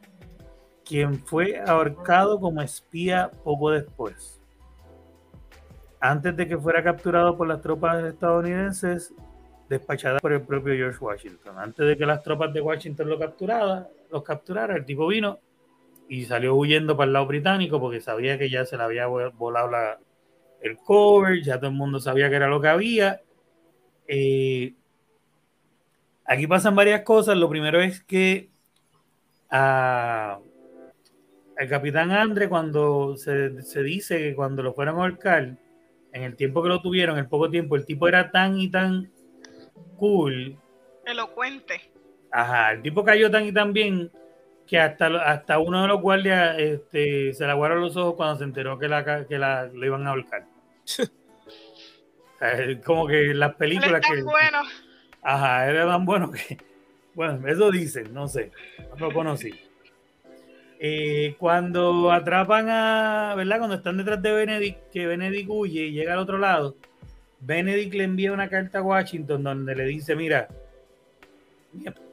quien fue ahorcado como espía poco después. Antes de que fuera capturado por las tropas estadounidenses, despachadas por el propio George Washington. Antes de que las tropas de Washington lo capturaran, los capturaran, el tipo vino y salió huyendo para el lado británico porque sabía que ya se le había volado el cover, ya todo el mundo sabía que era lo que había. Eh, aquí pasan varias cosas. Lo primero es que a, el capitán Andre, cuando se, dice que cuando lo fueron a ahorcar, en el tiempo que lo tuvieron, en el poco tiempo, el tipo era tan y tan cool. Elocuente. Ajá, el tipo cayó tan y tan bien que hasta, hasta uno de los guardias este, se le aguaron los ojos cuando se enteró que, la, que la, lo iban a ahorcar. como que las películas que. Bueno. Ajá, era tan bueno que. Bueno, eso dicen, no sé. No lo conocí. Eh, cuando atrapan a. ¿Verdad? Cuando están detrás de Benedict, que Benedict huye y llega al otro lado, Benedict le envía una carta a Washington donde le dice: Mira,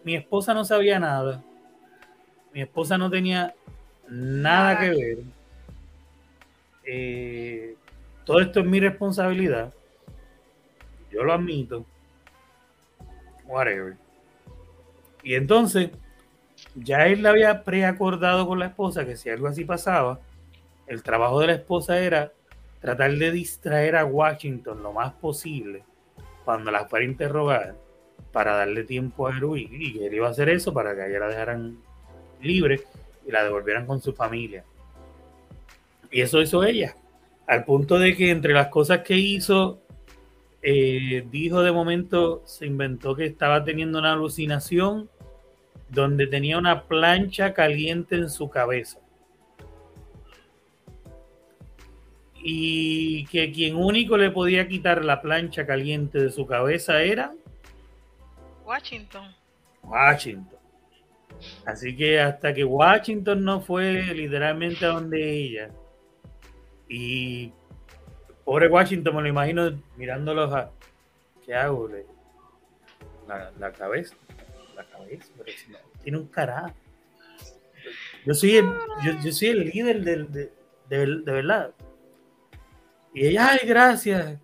mi esposa no sabía nada mi esposa no tenía nada que ver. Eh, todo esto es mi responsabilidad. Yo lo admito. Whatever. Y entonces, ya él había preacordado con la esposa que si algo así pasaba, el trabajo de la esposa era tratar de distraer a Washington lo más posible cuando la fuera a interrogar para darle tiempo a Heroin. Y él iba a hacer eso para que ella la dejaran libre y la devolvieran con su familia. Y eso hizo ella, al punto de que entre las cosas que hizo, eh, dijo de momento, se inventó que estaba teniendo una alucinación donde tenía una plancha caliente en su cabeza. Y que quien único le podía quitar la plancha caliente de su cabeza era Washington. Washington. Así que hasta que Washington no fue literalmente a donde ella. Y pobre Washington, me lo imagino mirándolos a. ¿Qué hago? La, cabeza. La cabeza, pero tiene un carajo. Yo soy el, yo, soy el líder de, de, verdad. Y ella, ay, gracias.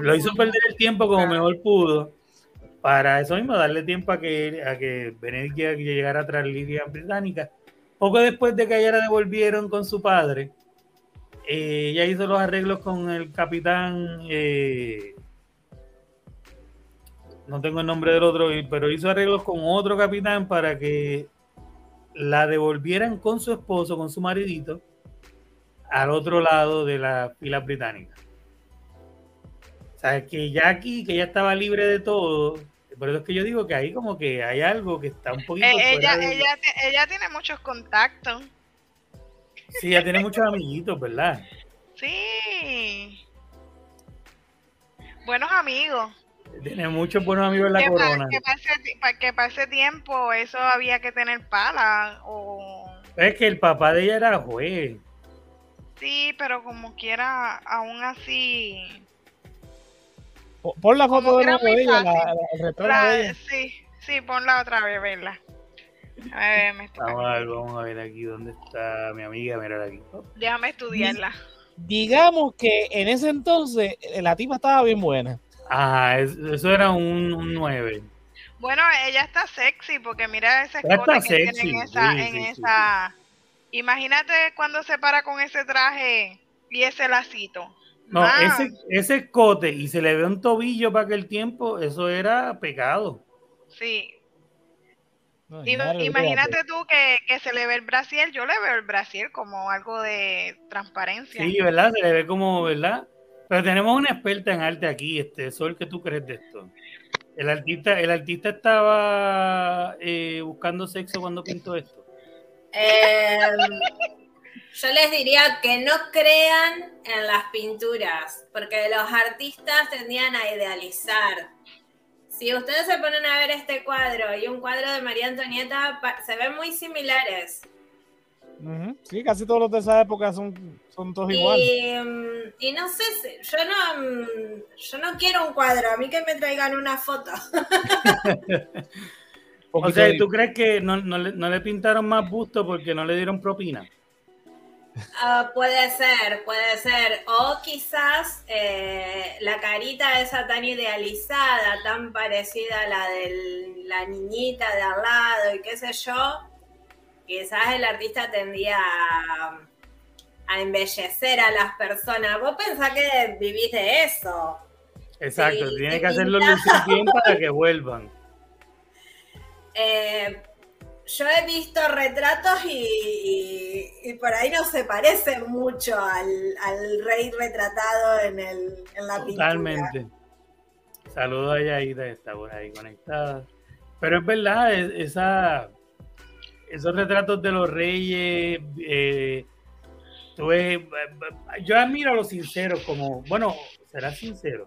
lo hizo perder el tiempo como mejor pudo para eso mismo, darle tiempo a que, a que Benedict llegara tras Lidia británica. Poco después de que ella la devolvieron con su padre, eh, ella hizo los arreglos con el capitán, eh, no tengo el nombre del otro, pero hizo arreglos con otro capitán para que la devolvieran con su esposo, con su maridito, al otro lado de la fila británica. O sea, que ya aquí, que ya estaba libre de todo, por eso es que yo digo que ahí como que hay algo que está un poquito. Eh, ella, ella, ella tiene muchos contactos. Sí, ella tiene muchos amiguitos, ¿verdad? Sí. Buenos amigos. Tiene muchos buenos amigos en la corona. que, para ese tiempo eso había que tener pala. O... Es que el papá de ella era juez. Sí, pero como quiera, aún así Pon la foto de nuevo de ella, la, el retrato de ella. Sí, sí, ponla otra vez, verla. vamos, a ver, vamos a ver aquí dónde está mi amiga. Mira aquí. Déjame estudiarla. Digamos que en ese entonces eh, la tipa estaba bien buena. Ajá, eso era un, 9. Bueno, ella está sexy porque mira ese escote que tiene en esa, en esa. Imagínate cuando se para con ese traje y ese lacito. No, ese, ese escote y se le ve un tobillo para aquel tiempo, eso era pecado. Sí. imagínate tú que, se le ve el brasier, yo le veo el brasier como algo de transparencia. Sí, ¿verdad? Se le ve como, ¿verdad? Pero tenemos una experta en arte aquí, este, Sol, ¿qué tú crees de esto? El artista, el artista estaba eh, buscando sexo cuando pintó esto. Eh, yo les diría que no crean en las pinturas, porque los artistas tendían a idealizar. Si ustedes se ponen a ver este cuadro y un cuadro de María Antonieta, se ven muy similares. Sí, casi todos los de esa época son, son todos iguales. Mm, y no sé, yo no, mm, yo no quiero un cuadro, a mí que me traigan una foto. o sea, ¿tú crees que no, no, le, no le pintaron más busto porque no le dieron propina? Ah, puede ser, puede ser. O quizás eh, la carita esa tan idealizada, tan parecida a la de la niñita de al lado y qué sé yo, quizás el artista tendía a, embellecer a las personas. Vos pensás que vivís de eso. Exacto, tiene que hacerlo bien para que vuelvan. Eh, yo he visto retratos y, por ahí no se parece mucho al, rey retratado en, el, en la pintura. Totalmente. Saludos a Yaida, está por ahí conectada. Pero es verdad, esa, esos retratos de los reyes, eh, yo admiro a los sinceros, como, bueno, será sincero,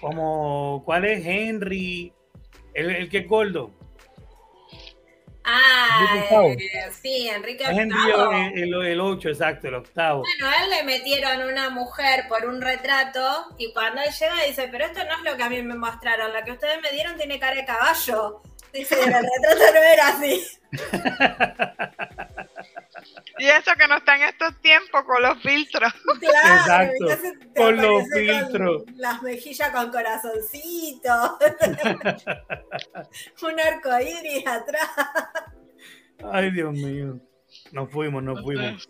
como cuál es Henry, el, el que es gordo. Ah, eh, sí, Enrique VIII. El, el, 8, exacto, el octavo. Bueno, a él le metieron una mujer por un retrato y cuando él llega dice, pero esto no es lo que a mí me mostraron, la que ustedes me dieron tiene cara de caballo. Dice, el retrato no era así. Y eso que no está en estos tiempos con los filtros. Claro, Exacto, con los filtros. las mejillas con corazoncito. Un arco iris atrás. Ay, Dios mío. Nos fuimos, nos fuimos.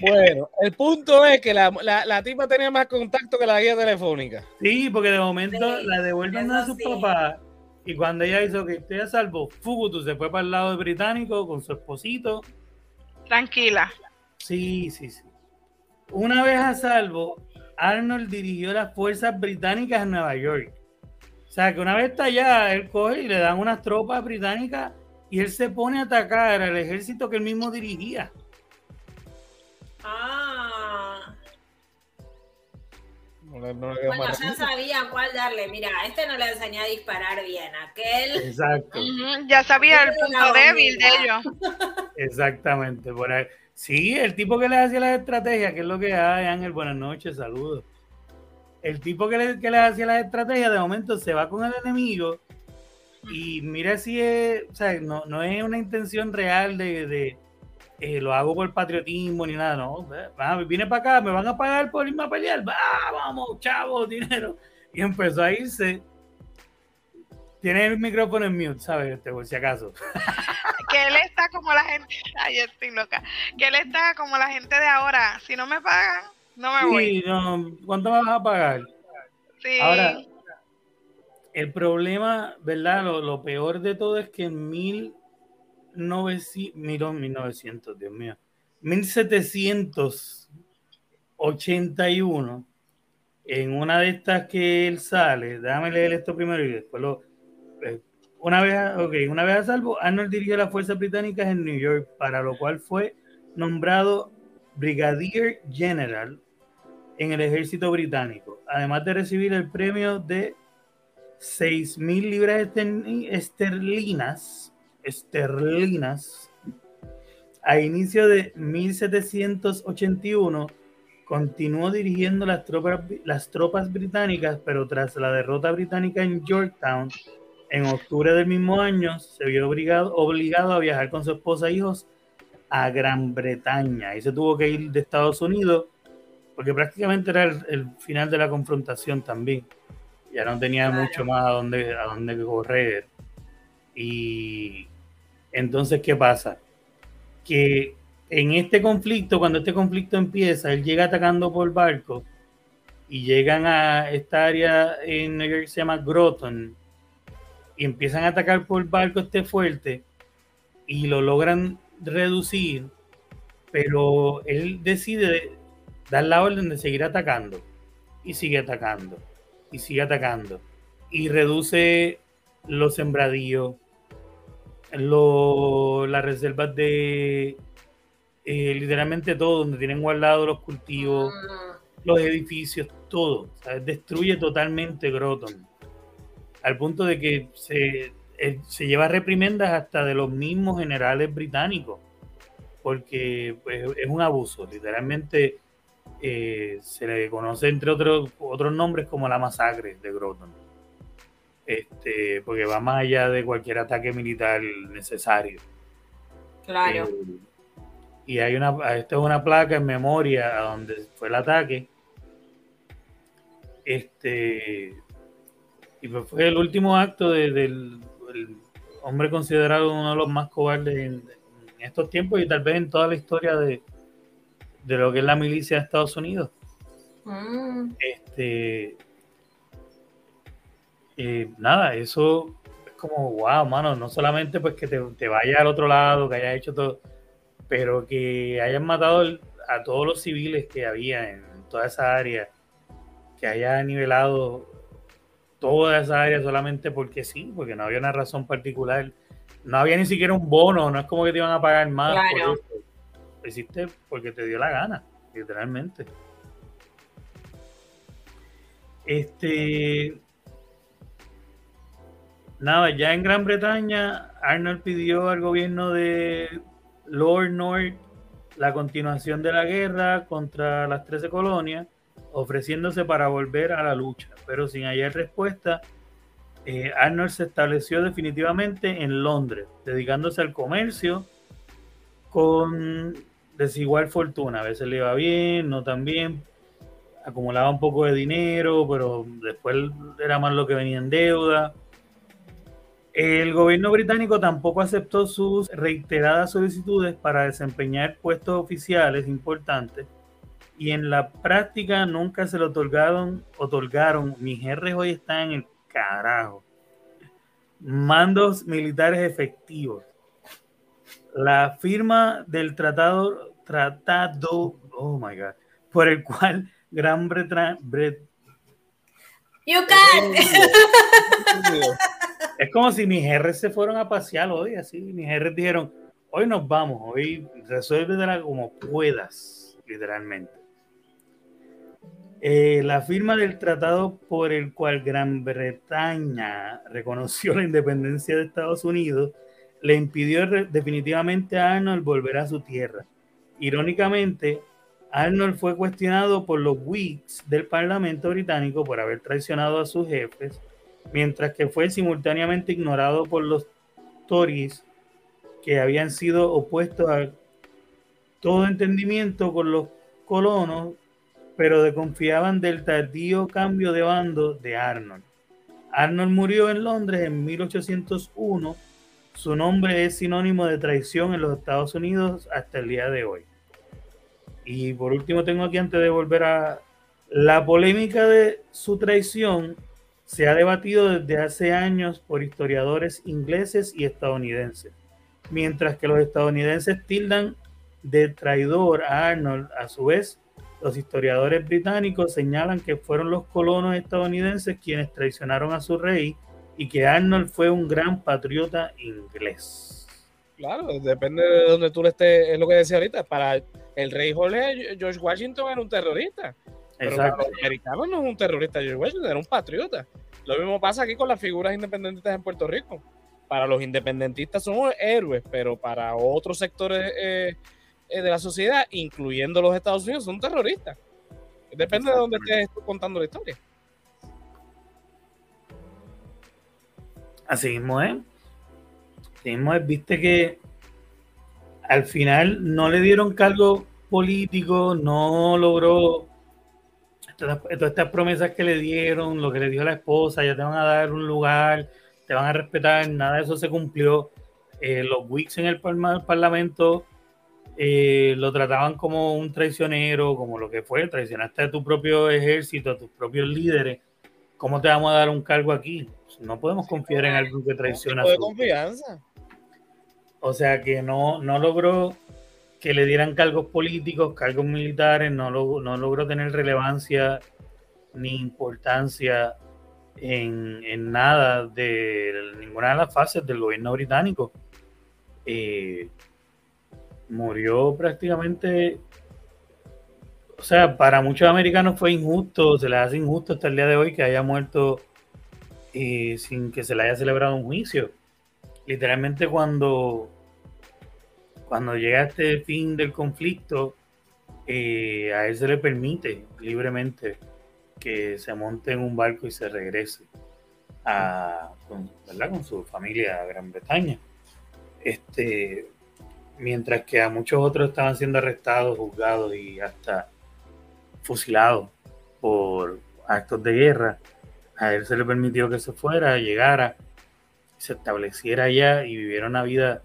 Bueno, el punto es que la, la, tipa tenía más contacto que la guía telefónica. Sí, porque de momento la devuelven a su papá y cuando ella hizo que esté a salvo, Fugutu se fue para el lado británico con su esposito Tranquila. Sí, sí, sí. Una vez a salvo, Arnold dirigió las fuerzas británicas en Nueva York. O sea, que una vez está allá, él coge y le dan unas tropas británicas y él se pone a atacar al ejército que él mismo dirigía. Ah. Bueno, ya sabía cuál darle. Mira, a este no le enseñé a disparar bien. Aquel. Exacto. ya sabía el punto débil de ellos. Exactamente, por ahí. Sí, el tipo que le hacía las estrategias, que es lo que hay, Ángel, buenas noches, saludos. El tipo que le, que le hacía las estrategias, de momento se va con el enemigo y mira si es, o sea, no, no es una intención real de, de eh, lo hago por patriotismo ni nada, no. viene para acá, me van a pagar por irme a pelear, va, vamos, chavos, dinero. Y empezó a irse tiene el micrófono en mute, ¿sabes? Este, por si acaso. que él está como la gente, ay, estoy loca, que él está como la gente de ahora, si no me pagan, no me voy. No, ¿cuánto me vas a pagar? Sí. Ahora, el problema, ¿verdad? Lo, peor de todo es que en 1900, 1900, Dios mío, 1781, en una de estas que él sale, déjame leer esto primero y después lo eh, una vez, okay, una vez a salvo, Arnold dirigió las fuerzas británicas en New York, para lo cual fue nombrado Brigadier General en el ejército británico, además de recibir el premio de 6 mil libras esterlinas, esterlinas a inicio de 1781 continuó dirigiendo las tropas, las tropas británicas, pero tras la derrota británica en Yorktown En octubre del mismo año se vio obligado, obligado a viajar con su esposa e hijos a Gran Bretaña y se tuvo que ir de Estados Unidos porque prácticamente era el, final de la confrontación también. Ya no tenía mucho más a dónde, a dónde correr. Y entonces, ¿qué pasa? Que en este conflicto, cuando este conflicto empieza, él llega atacando por barco y llegan a esta área en que se llama Groton y empiezan a atacar por barco este fuerte y lo logran reducir, pero él decide dar la orden de seguir atacando y sigue atacando y sigue atacando y reduce los sembradíos, las reservas de eh, literalmente todo, donde tienen guardados los cultivos, ah. los edificios, todo. Destruye totalmente Groton. Al punto de que se, eh, se lleva reprimendas hasta de los mismos generales británicos. Porque pues, es un abuso. Literalmente eh, se le conoce entre otros, otros nombres como la masacre de Groton. Este, porque va más allá de cualquier ataque militar necesario. Claro. Eh, y hay una, esta es una placa en memoria a donde fue el ataque. Este, y pues fue el último acto del hombre considerado uno de los más cobardes en estos tiempos y tal vez en toda la historia de, de lo que es la milicia de Estados Unidos. Mm. Este, eh, nada, eso es como, wow, mano, no solamente pues que te, te vayas al otro lado, que hayas hecho todo, pero que hayan matado a todos los civiles que había en toda esa área, que haya nivelado toda esa área solamente porque sí, porque no había una razón particular. No había ni siquiera un bono, no es como que te iban a pagar más hiciste porque te dio la gana, literalmente. Este. Nada, ya en Gran Bretaña, Arnold pidió al gobierno de Lord North la continuación de la guerra contra las 13 colonias, ofreciéndose para volver a la lucha, pero sin hallar respuesta. Eh, Arnold se estableció definitivamente en Londres, dedicándose al comercio con desigual fortuna. A veces le iba bien, no tan bien. Acumulaba un poco de dinero, pero después era más lo que venía en deuda. El gobierno británico tampoco aceptó sus reiteradas solicitudes para desempeñar puestos oficiales importantes y en la práctica nunca se le otorgaron, otorgaron, mis R hoy están en el carajo, mandos militares efectivos. La firma del tratado, tratado, oh my god, por el cual Gran Bretaña. you can. Es como si mis R se fueron a pasear hoy, así. Mis R dijeron, hoy nos vamos, hoy resuélvetela como puedas, literalmente. Eh, la firma del tratado por el cual Gran Bretaña reconoció la independencia de Estados Unidos le impidió definitivamente a Arnold volver a su tierra. Irónicamente, Arnold fue cuestionado por los Whigs del Parlamento británico por haber traicionado a sus jefes, mientras que fue simultáneamente ignorado por los Tories, que habían sido opuestos a todo entendimiento con los colonos, pero desconfiaban del tardío cambio de bando de Arnold. Arnold murió en Londres en 1801 su nombre es sinónimo de traición en los Estados Unidos hasta el día de hoy. Y por último tengo aquí antes de volver a la polémica de su traición se ha debatido desde hace años por historiadores ingleses y estadounidenses, mientras que los estadounidenses tildan de traidor a Arnold, a su vez, los historiadores británicos señalan que fueron los colonos estadounidenses quienes traicionaron a su rey y que Arnold fue un gran patriota inglés. Claro, depende de donde tú le estés, es lo que decía ahorita, para el rey Jorge, George Washington era un terrorista. Pero Exacto. americanos no es un terrorista, George Washington era un patriota. Lo mismo pasa aquí con las figuras independentistas en Puerto Rico. Para los independentistas somos héroes, pero para otros sectores eh, eh, de la sociedad, incluyendo los Estados Unidos, son terroristas. Depende de dónde estés contando la historia. Así mismo es. Así mismo es, viste que al final no le dieron cargo político, no logró todas, estas promesas que le dieron, lo que le dijo la esposa, ya te van a dar un lugar, te van a respetar, nada de eso se cumplió. Eh, los Wicks en el Parlamento eh, lo trataban como un traicionero, como lo que fue, traicionaste a tu propio ejército, a tus propios líderes. ¿Cómo te vamos a dar un cargo aquí? No podemos confiar en alguien que traiciona. de confianza. O sea que no, no logró que le dieran cargos políticos, cargos militares, no, no logró tener relevancia ni importancia en, en, nada de ninguna de las fases del gobierno británico. Eh, murió prácticamente, o sea, para muchos americanos fue injusto, se les hace injusto hasta el día de hoy que haya muerto eh, sin que se le haya celebrado un juicio. Literalmente cuando, cuando llega este fin del conflicto, eh, a él se le permite libremente que se monte en un barco y se regrese a, con, con su familia a Gran Bretaña. Este, mientras que a muchos otros estaban siendo arrestados, juzgados y hasta fusilados por actos de guerra. A él se le permitió que se fuera, llegara, se estableciera allá y viviera una vida,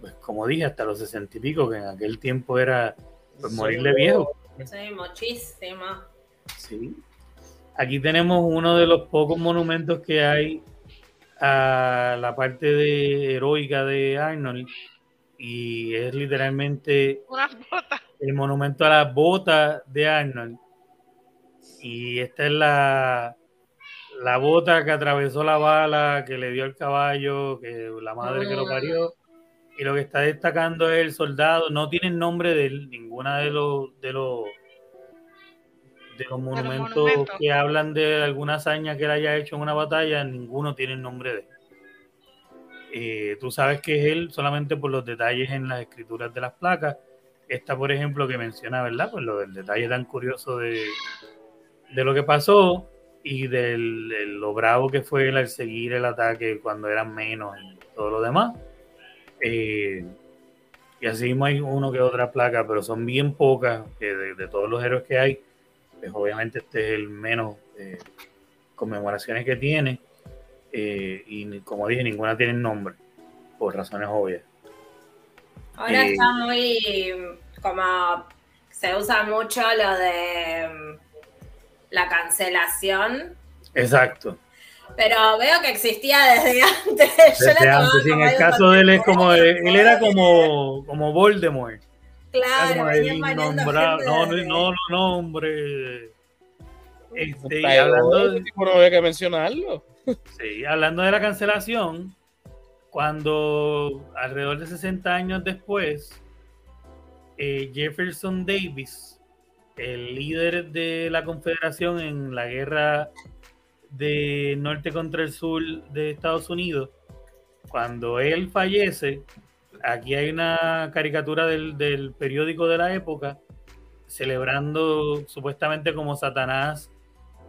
pues como dije, hasta los sesenta y pico, que en aquel tiempo era pues, morirle viejo. Sí, muchísimo. Sí. Aquí tenemos uno de los pocos monumentos que hay a la parte de heroica de Arnold, y es literalmente el monumento a las botas de Arnold. Y esta es la, la bota que atravesó la bala, que le dio el caballo, que la madre que lo ah. parió. Y lo que está destacando es el soldado. No tiene nombre de él, ninguna de los de los de los monumentos, que hablan de alguna hazaña que él haya hecho en una batalla, ninguno tiene el nombre de él. Eh, tú sabes que es él solamente por los detalles en las escrituras de las placas. Esta, por ejemplo, que menciona, ¿verdad? Pues lo del detalle tan curioso de, de lo que pasó y de lo bravo que fue el al seguir el ataque cuando eran menos y todo lo demás. Eh, y así mismo hay uno que otra placa, pero son bien pocas de, todos los héroes que hay. Pues obviamente este es el menos eh, conmemoraciones que tiene. Eh, y como dije, ninguna tiene nombre, por razones obvias. Ahora está muy, como se usa mucho lo de mm, la cancelación. Exacto. Pero veo que existía desde antes. Desde antes, en el caso de él es como, él era como, como Voldemort. Claro, no, no, no, no, hombre. Este, hablando de... No había que mencionarlo. Sí, hablando de la cancelación, cuando alrededor de 60 años después, eh, Jefferson Davis, el líder de la Confederación en la guerra de norte contra el sur de Estados Unidos, cuando él fallece, aquí hay una caricatura del, del periódico de la época celebrando supuestamente como Satanás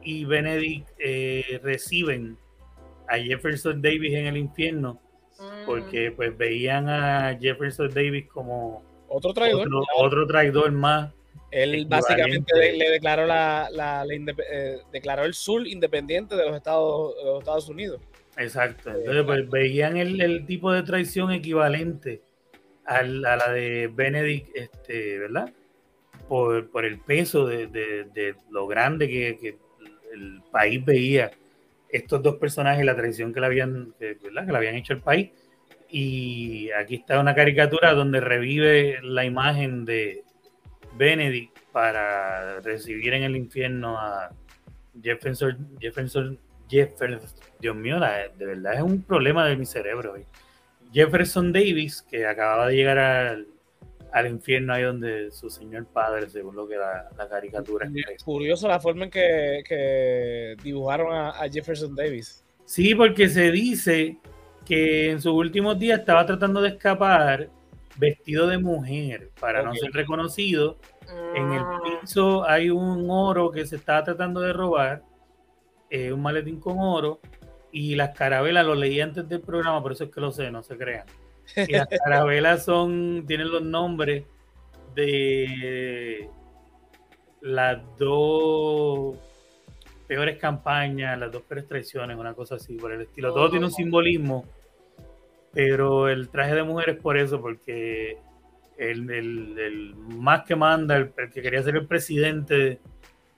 y Benedict eh, reciben a Jefferson Davis en el infierno mm. porque pues veían a Jefferson Davis como otro traidor, otro, traidor más. Él básicamente le, declaró la, la, eh, declaró el sur independiente de los Estados, de los Estados Unidos. Exacto. Entonces, pues veían el, el tipo de traición equivalente a la de Benedict, este, ¿verdad? Por, por el peso de, de, de lo grande que, que, el país veía estos dos personajes, la traición que le habían, ¿verdad? que le habían hecho el país. Y aquí está una caricatura donde revive la imagen de Benedict para recibir en el infierno a Jefferson, Jefferson, Jefferson, Dios mío, de verdad es un problema de mi cerebro. Jefferson Davis, que acababa de llegar al, al infierno ahí donde su señor padre, según lo que la, la caricatura es. Curioso la forma en que, dibujaron a, Jefferson Davis. Sí, porque se dice que en sus últimos días estaba tratando de escapar vestido de mujer para no ser reconocido. En el ah. piso hay un oro que se estaba tratando de robar, eh, un maletín con oro, Y las carabelas, lo leí antes del programa, por eso es que lo sé, no se crean. Y las carabelas son, tienen los nombres de las dos peores campañas, las dos peores traiciones, una cosa así, por el estilo. Todo tiene un oh. simbolismo, pero el traje de mujer es por eso, porque el, más que manda, el, que quería ser el presidente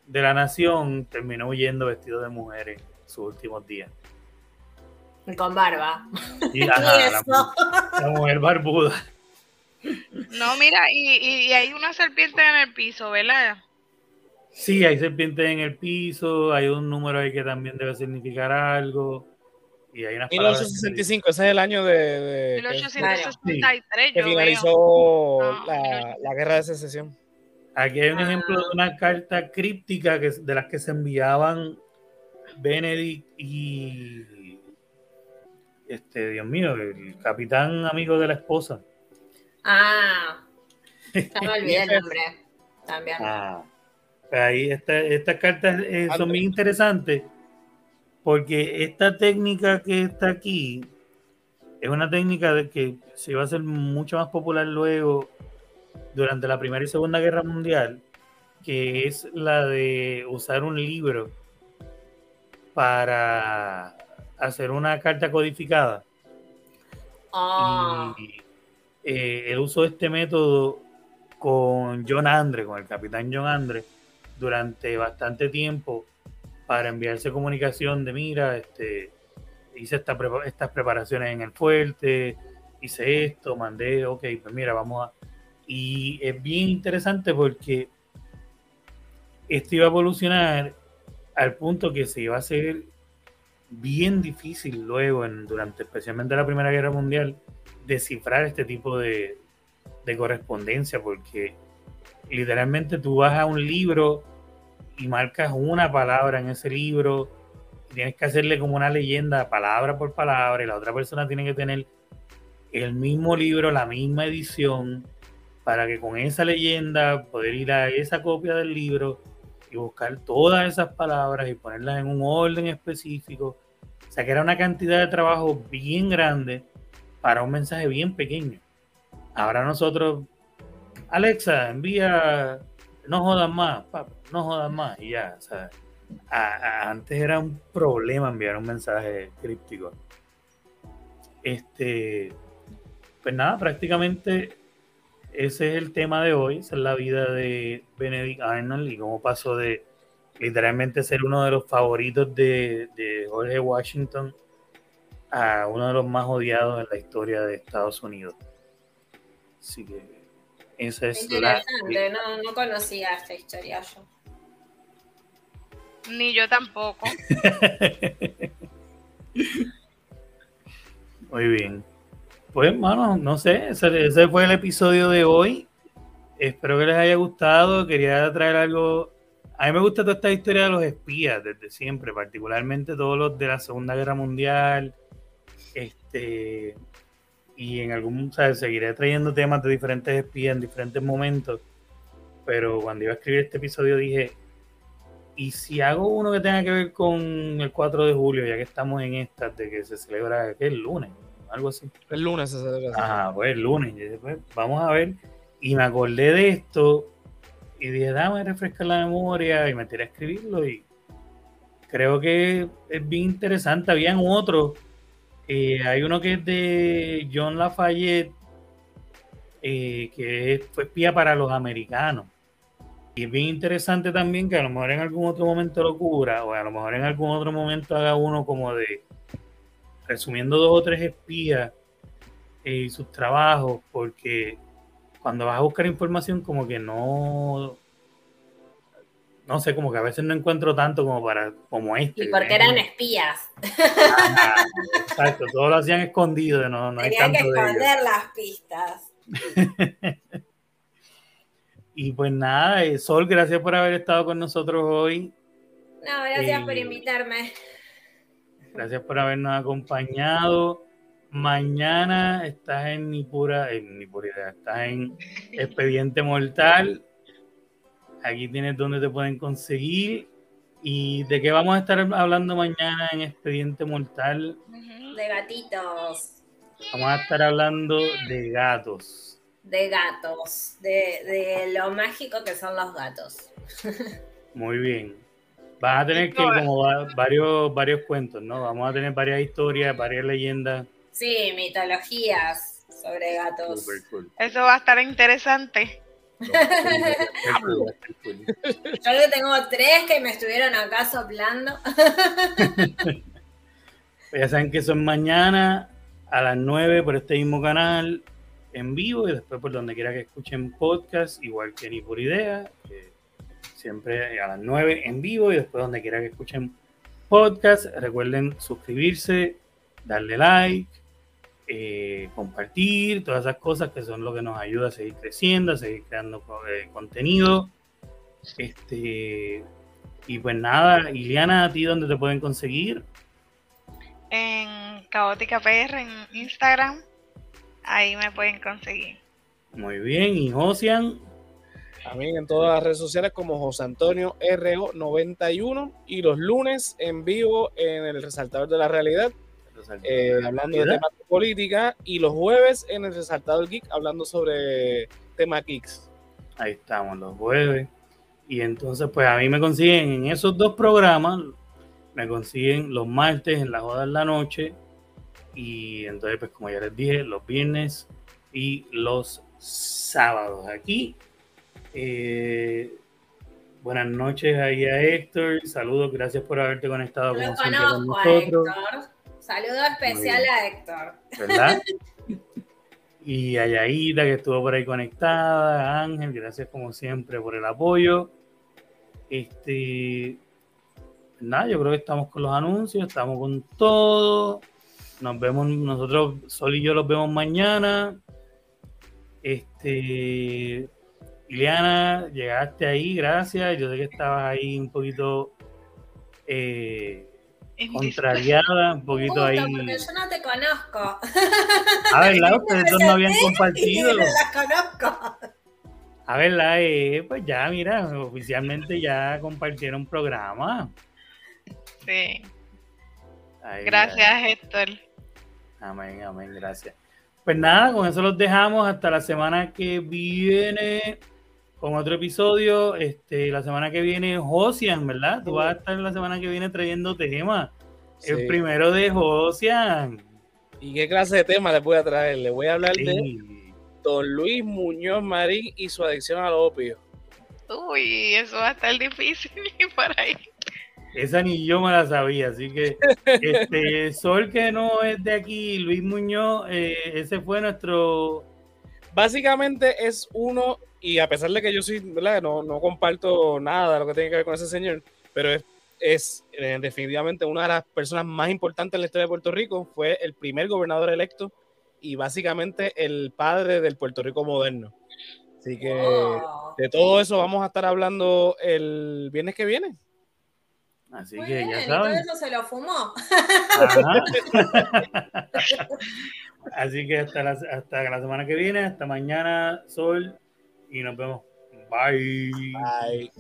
de la nación, terminó huyendo vestido de mujer en sus últimos días. Con barba. Y, la, mujer barbuda. No, mira, y, y, hay una serpiente en el piso, ¿verdad? Sí, hay serpientes en el piso, hay un número ahí que también debe significar algo. Y hay 1865, ese es el año de. 1863, que, finalizó la, guerra de secesión. Aquí hay un ah. ejemplo de una carta críptica que, de las que se enviaban Benedict y. Este, Dios mío, el capitán amigo de la esposa. Ah, se me olvidé el nombre. También. Ah, pues ahí estas cartas eh, son muy interesantes porque esta técnica que está aquí es una técnica de que se va a hacer mucho más popular luego durante la Primera y Segunda Guerra Mundial, que es la de usar un libro para hacer una carta codificada. Ah. Y eh, él usó este método con John Andre, con el capitán John Andre, durante bastante tiempo para enviarse comunicación de mira, este, hice estas preparaciones en el fuerte, hice esto, mandé, ok, pues mira, vamos a... Y es bien interesante porque esto iba a evolucionar al punto que se iba a hacer bien difícil luego, en, durante especialmente la Primera Guerra Mundial, descifrar este tipo de, de correspondencia, porque literalmente tú vas a un libro y marcas una palabra en ese libro, tienes que hacerle como una leyenda palabra por palabra y la otra persona tiene que tener el mismo libro, la misma edición, para que con esa leyenda poder ir a esa copia del libro y buscar todas esas palabras y ponerlas en un orden específico. O sea que era una cantidad de trabajo bien grande para un mensaje bien pequeño. Ahora nosotros, Alexa, envía no jodas más, no jodas más, y ya, o sea, antes era un problema enviar un mensaje críptico. Este, pues nada, prácticamente ese es el tema de hoy, esa es la vida de Benedict Arnold y cómo pasó de literalmente ser uno de los favoritos de, de Jorge Washington a uno de los más odiados en la historia de Estados Unidos. Así que Interesante, no, no conocía esta historia yo. Ni yo tampoco. Muy bien. Pues, hermano, no sé, ese, fue el episodio de hoy. Espero que les haya gustado. Quería traer algo. A mí me gusta toda esta historia de los espías desde siempre, particularmente todos los de la Segunda Guerra Mundial. Este, y en algún, ¿sabes? seguiré trayendo temas de diferentes espías en diferentes momentos, pero cuando iba a escribir este episodio dije, ¿y si hago uno que tenga que ver con el 4 de julio, ya que estamos en esta, de que se celebra, que es el lunes, algo así? El lunes se celebra. Ah, pues el lunes, pues, vamos a ver, y me acordé de esto, y dije, dame refrescar la memoria, y me tiré a escribirlo, y creo que es bien interesante, habían otros eh, hay uno que es de John Lafayette, eh, que fue espía para los americanos. Y es bien interesante también que a lo mejor en algún otro momento lo cubra, o a lo mejor en algún otro momento haga uno como de resumiendo dos o tres espías eh, y sus trabajos, porque cuando vas a buscar información como que no no sé, como que a veces no encuentro tanto como para como este. Y porque eran espías. exacto, todos lo hacían escondido, no, no hay tanto que esconder las pistas. y pues nada, eh, Sol, gracias por haber estado con nosotros hoy. No, gracias por eh, invitarme. Gracias por habernos acompañado. Mañana estás en Nipura, en Nipura, estás en Expediente Mortal Aquí tienes donde te pueden conseguir. ¿Y de qué vamos a estar hablando mañana en Expediente Mortal? De gatitos. Vamos a estar hablando de gatos. De gatos, de, de lo mágico que son los gatos. Muy bien. Vas a tener que como varios, varios cuentos, ¿no? Vamos a tener varias historias, varias leyendas. Sí, mitologías sobre gatos. Eso va a estar interesante. Yo que tengo tres que me estuvieron acá soplando. ya saben que son mañana a las 9 por este mismo canal en vivo y después por donde quiera que escuchen podcast, igual que ni por idea siempre a las 9 en vivo y después donde quiera que escuchen podcast. Recuerden suscribirse, darle like, eh, compartir, todas esas cosas que son lo que nos ayuda a seguir creciendo, a seguir creando eh, contenido. Este, y pues nada, Iliana, ¿a ti dónde te pueden conseguir? En Caótica PR en Instagram. Ahí me pueden conseguir. Muy bien, y Josian. A mí en todas las redes sociales como José Antonio RO91 y los lunes en vivo en el Resaltador de la Realidad, eh, hablando de temas de política, y los jueves en el Resaltador Geek hablando sobre temas geeks. Ahí estamos, los jueves. Y entonces, pues a mí me consiguen en esos dos programas, me consiguen los martes en la joda de la noche, y entonces, pues como ya les dije, los viernes y los sábados aquí eh, buenas noches ahí a Héctor. Saludos, gracias por haberte conectado con nosotros. Héctor. Saludo especial a Héctor. ¿Verdad? y a Yaida que estuvo por ahí conectada, Ángel, gracias como siempre por el apoyo. Este, nada, yo creo que estamos con los anuncios, estamos con todo. Nos vemos, nosotros, Sol y yo los vemos mañana. Este, Liliana, llegaste ahí, gracias. Yo sé que estabas ahí un poquito eh, contrariada, un poquito ahí. Porque yo no te conozco. A ver, ustedes dos no habían compartido. No las conozco. A ver, eh, pues ya, mira, oficialmente ya compartieron programa. Sí. gracias, Héctor. Amén, amén, gracias. Pues nada, con eso los dejamos hasta la semana que viene con otro episodio. Este, la semana que viene, Josian, ¿verdad? Tú vas a estar la semana que viene trayendo temas. El primero de Josian. ¿Y qué clase de tema les voy a traer? Les voy a hablar de Don Luis Muñoz Marín y su adicción al opio. Uy, eso va a estar difícil por ahí. Esa ni yo me la sabía, así que este Sol que no es de aquí, Luis Muñoz, eh, ese fue nuestro... Básicamente es uno y a pesar de que yo ¿verdad? No, no comparto nada de lo que tiene que ver con ese señor, pero es, es eh, definitivamente una de las personas más importantes en la historia de Puerto Rico, fue el primer gobernador electo y básicamente el padre del Puerto Rico moderno. Así que de todo eso vamos a estar hablando el viernes que viene. Así que ya saben. Y todo eso se lo fumó. Así que hasta la, hasta la semana que viene, hasta mañana, Sol y nos vemos. Bye. Bye.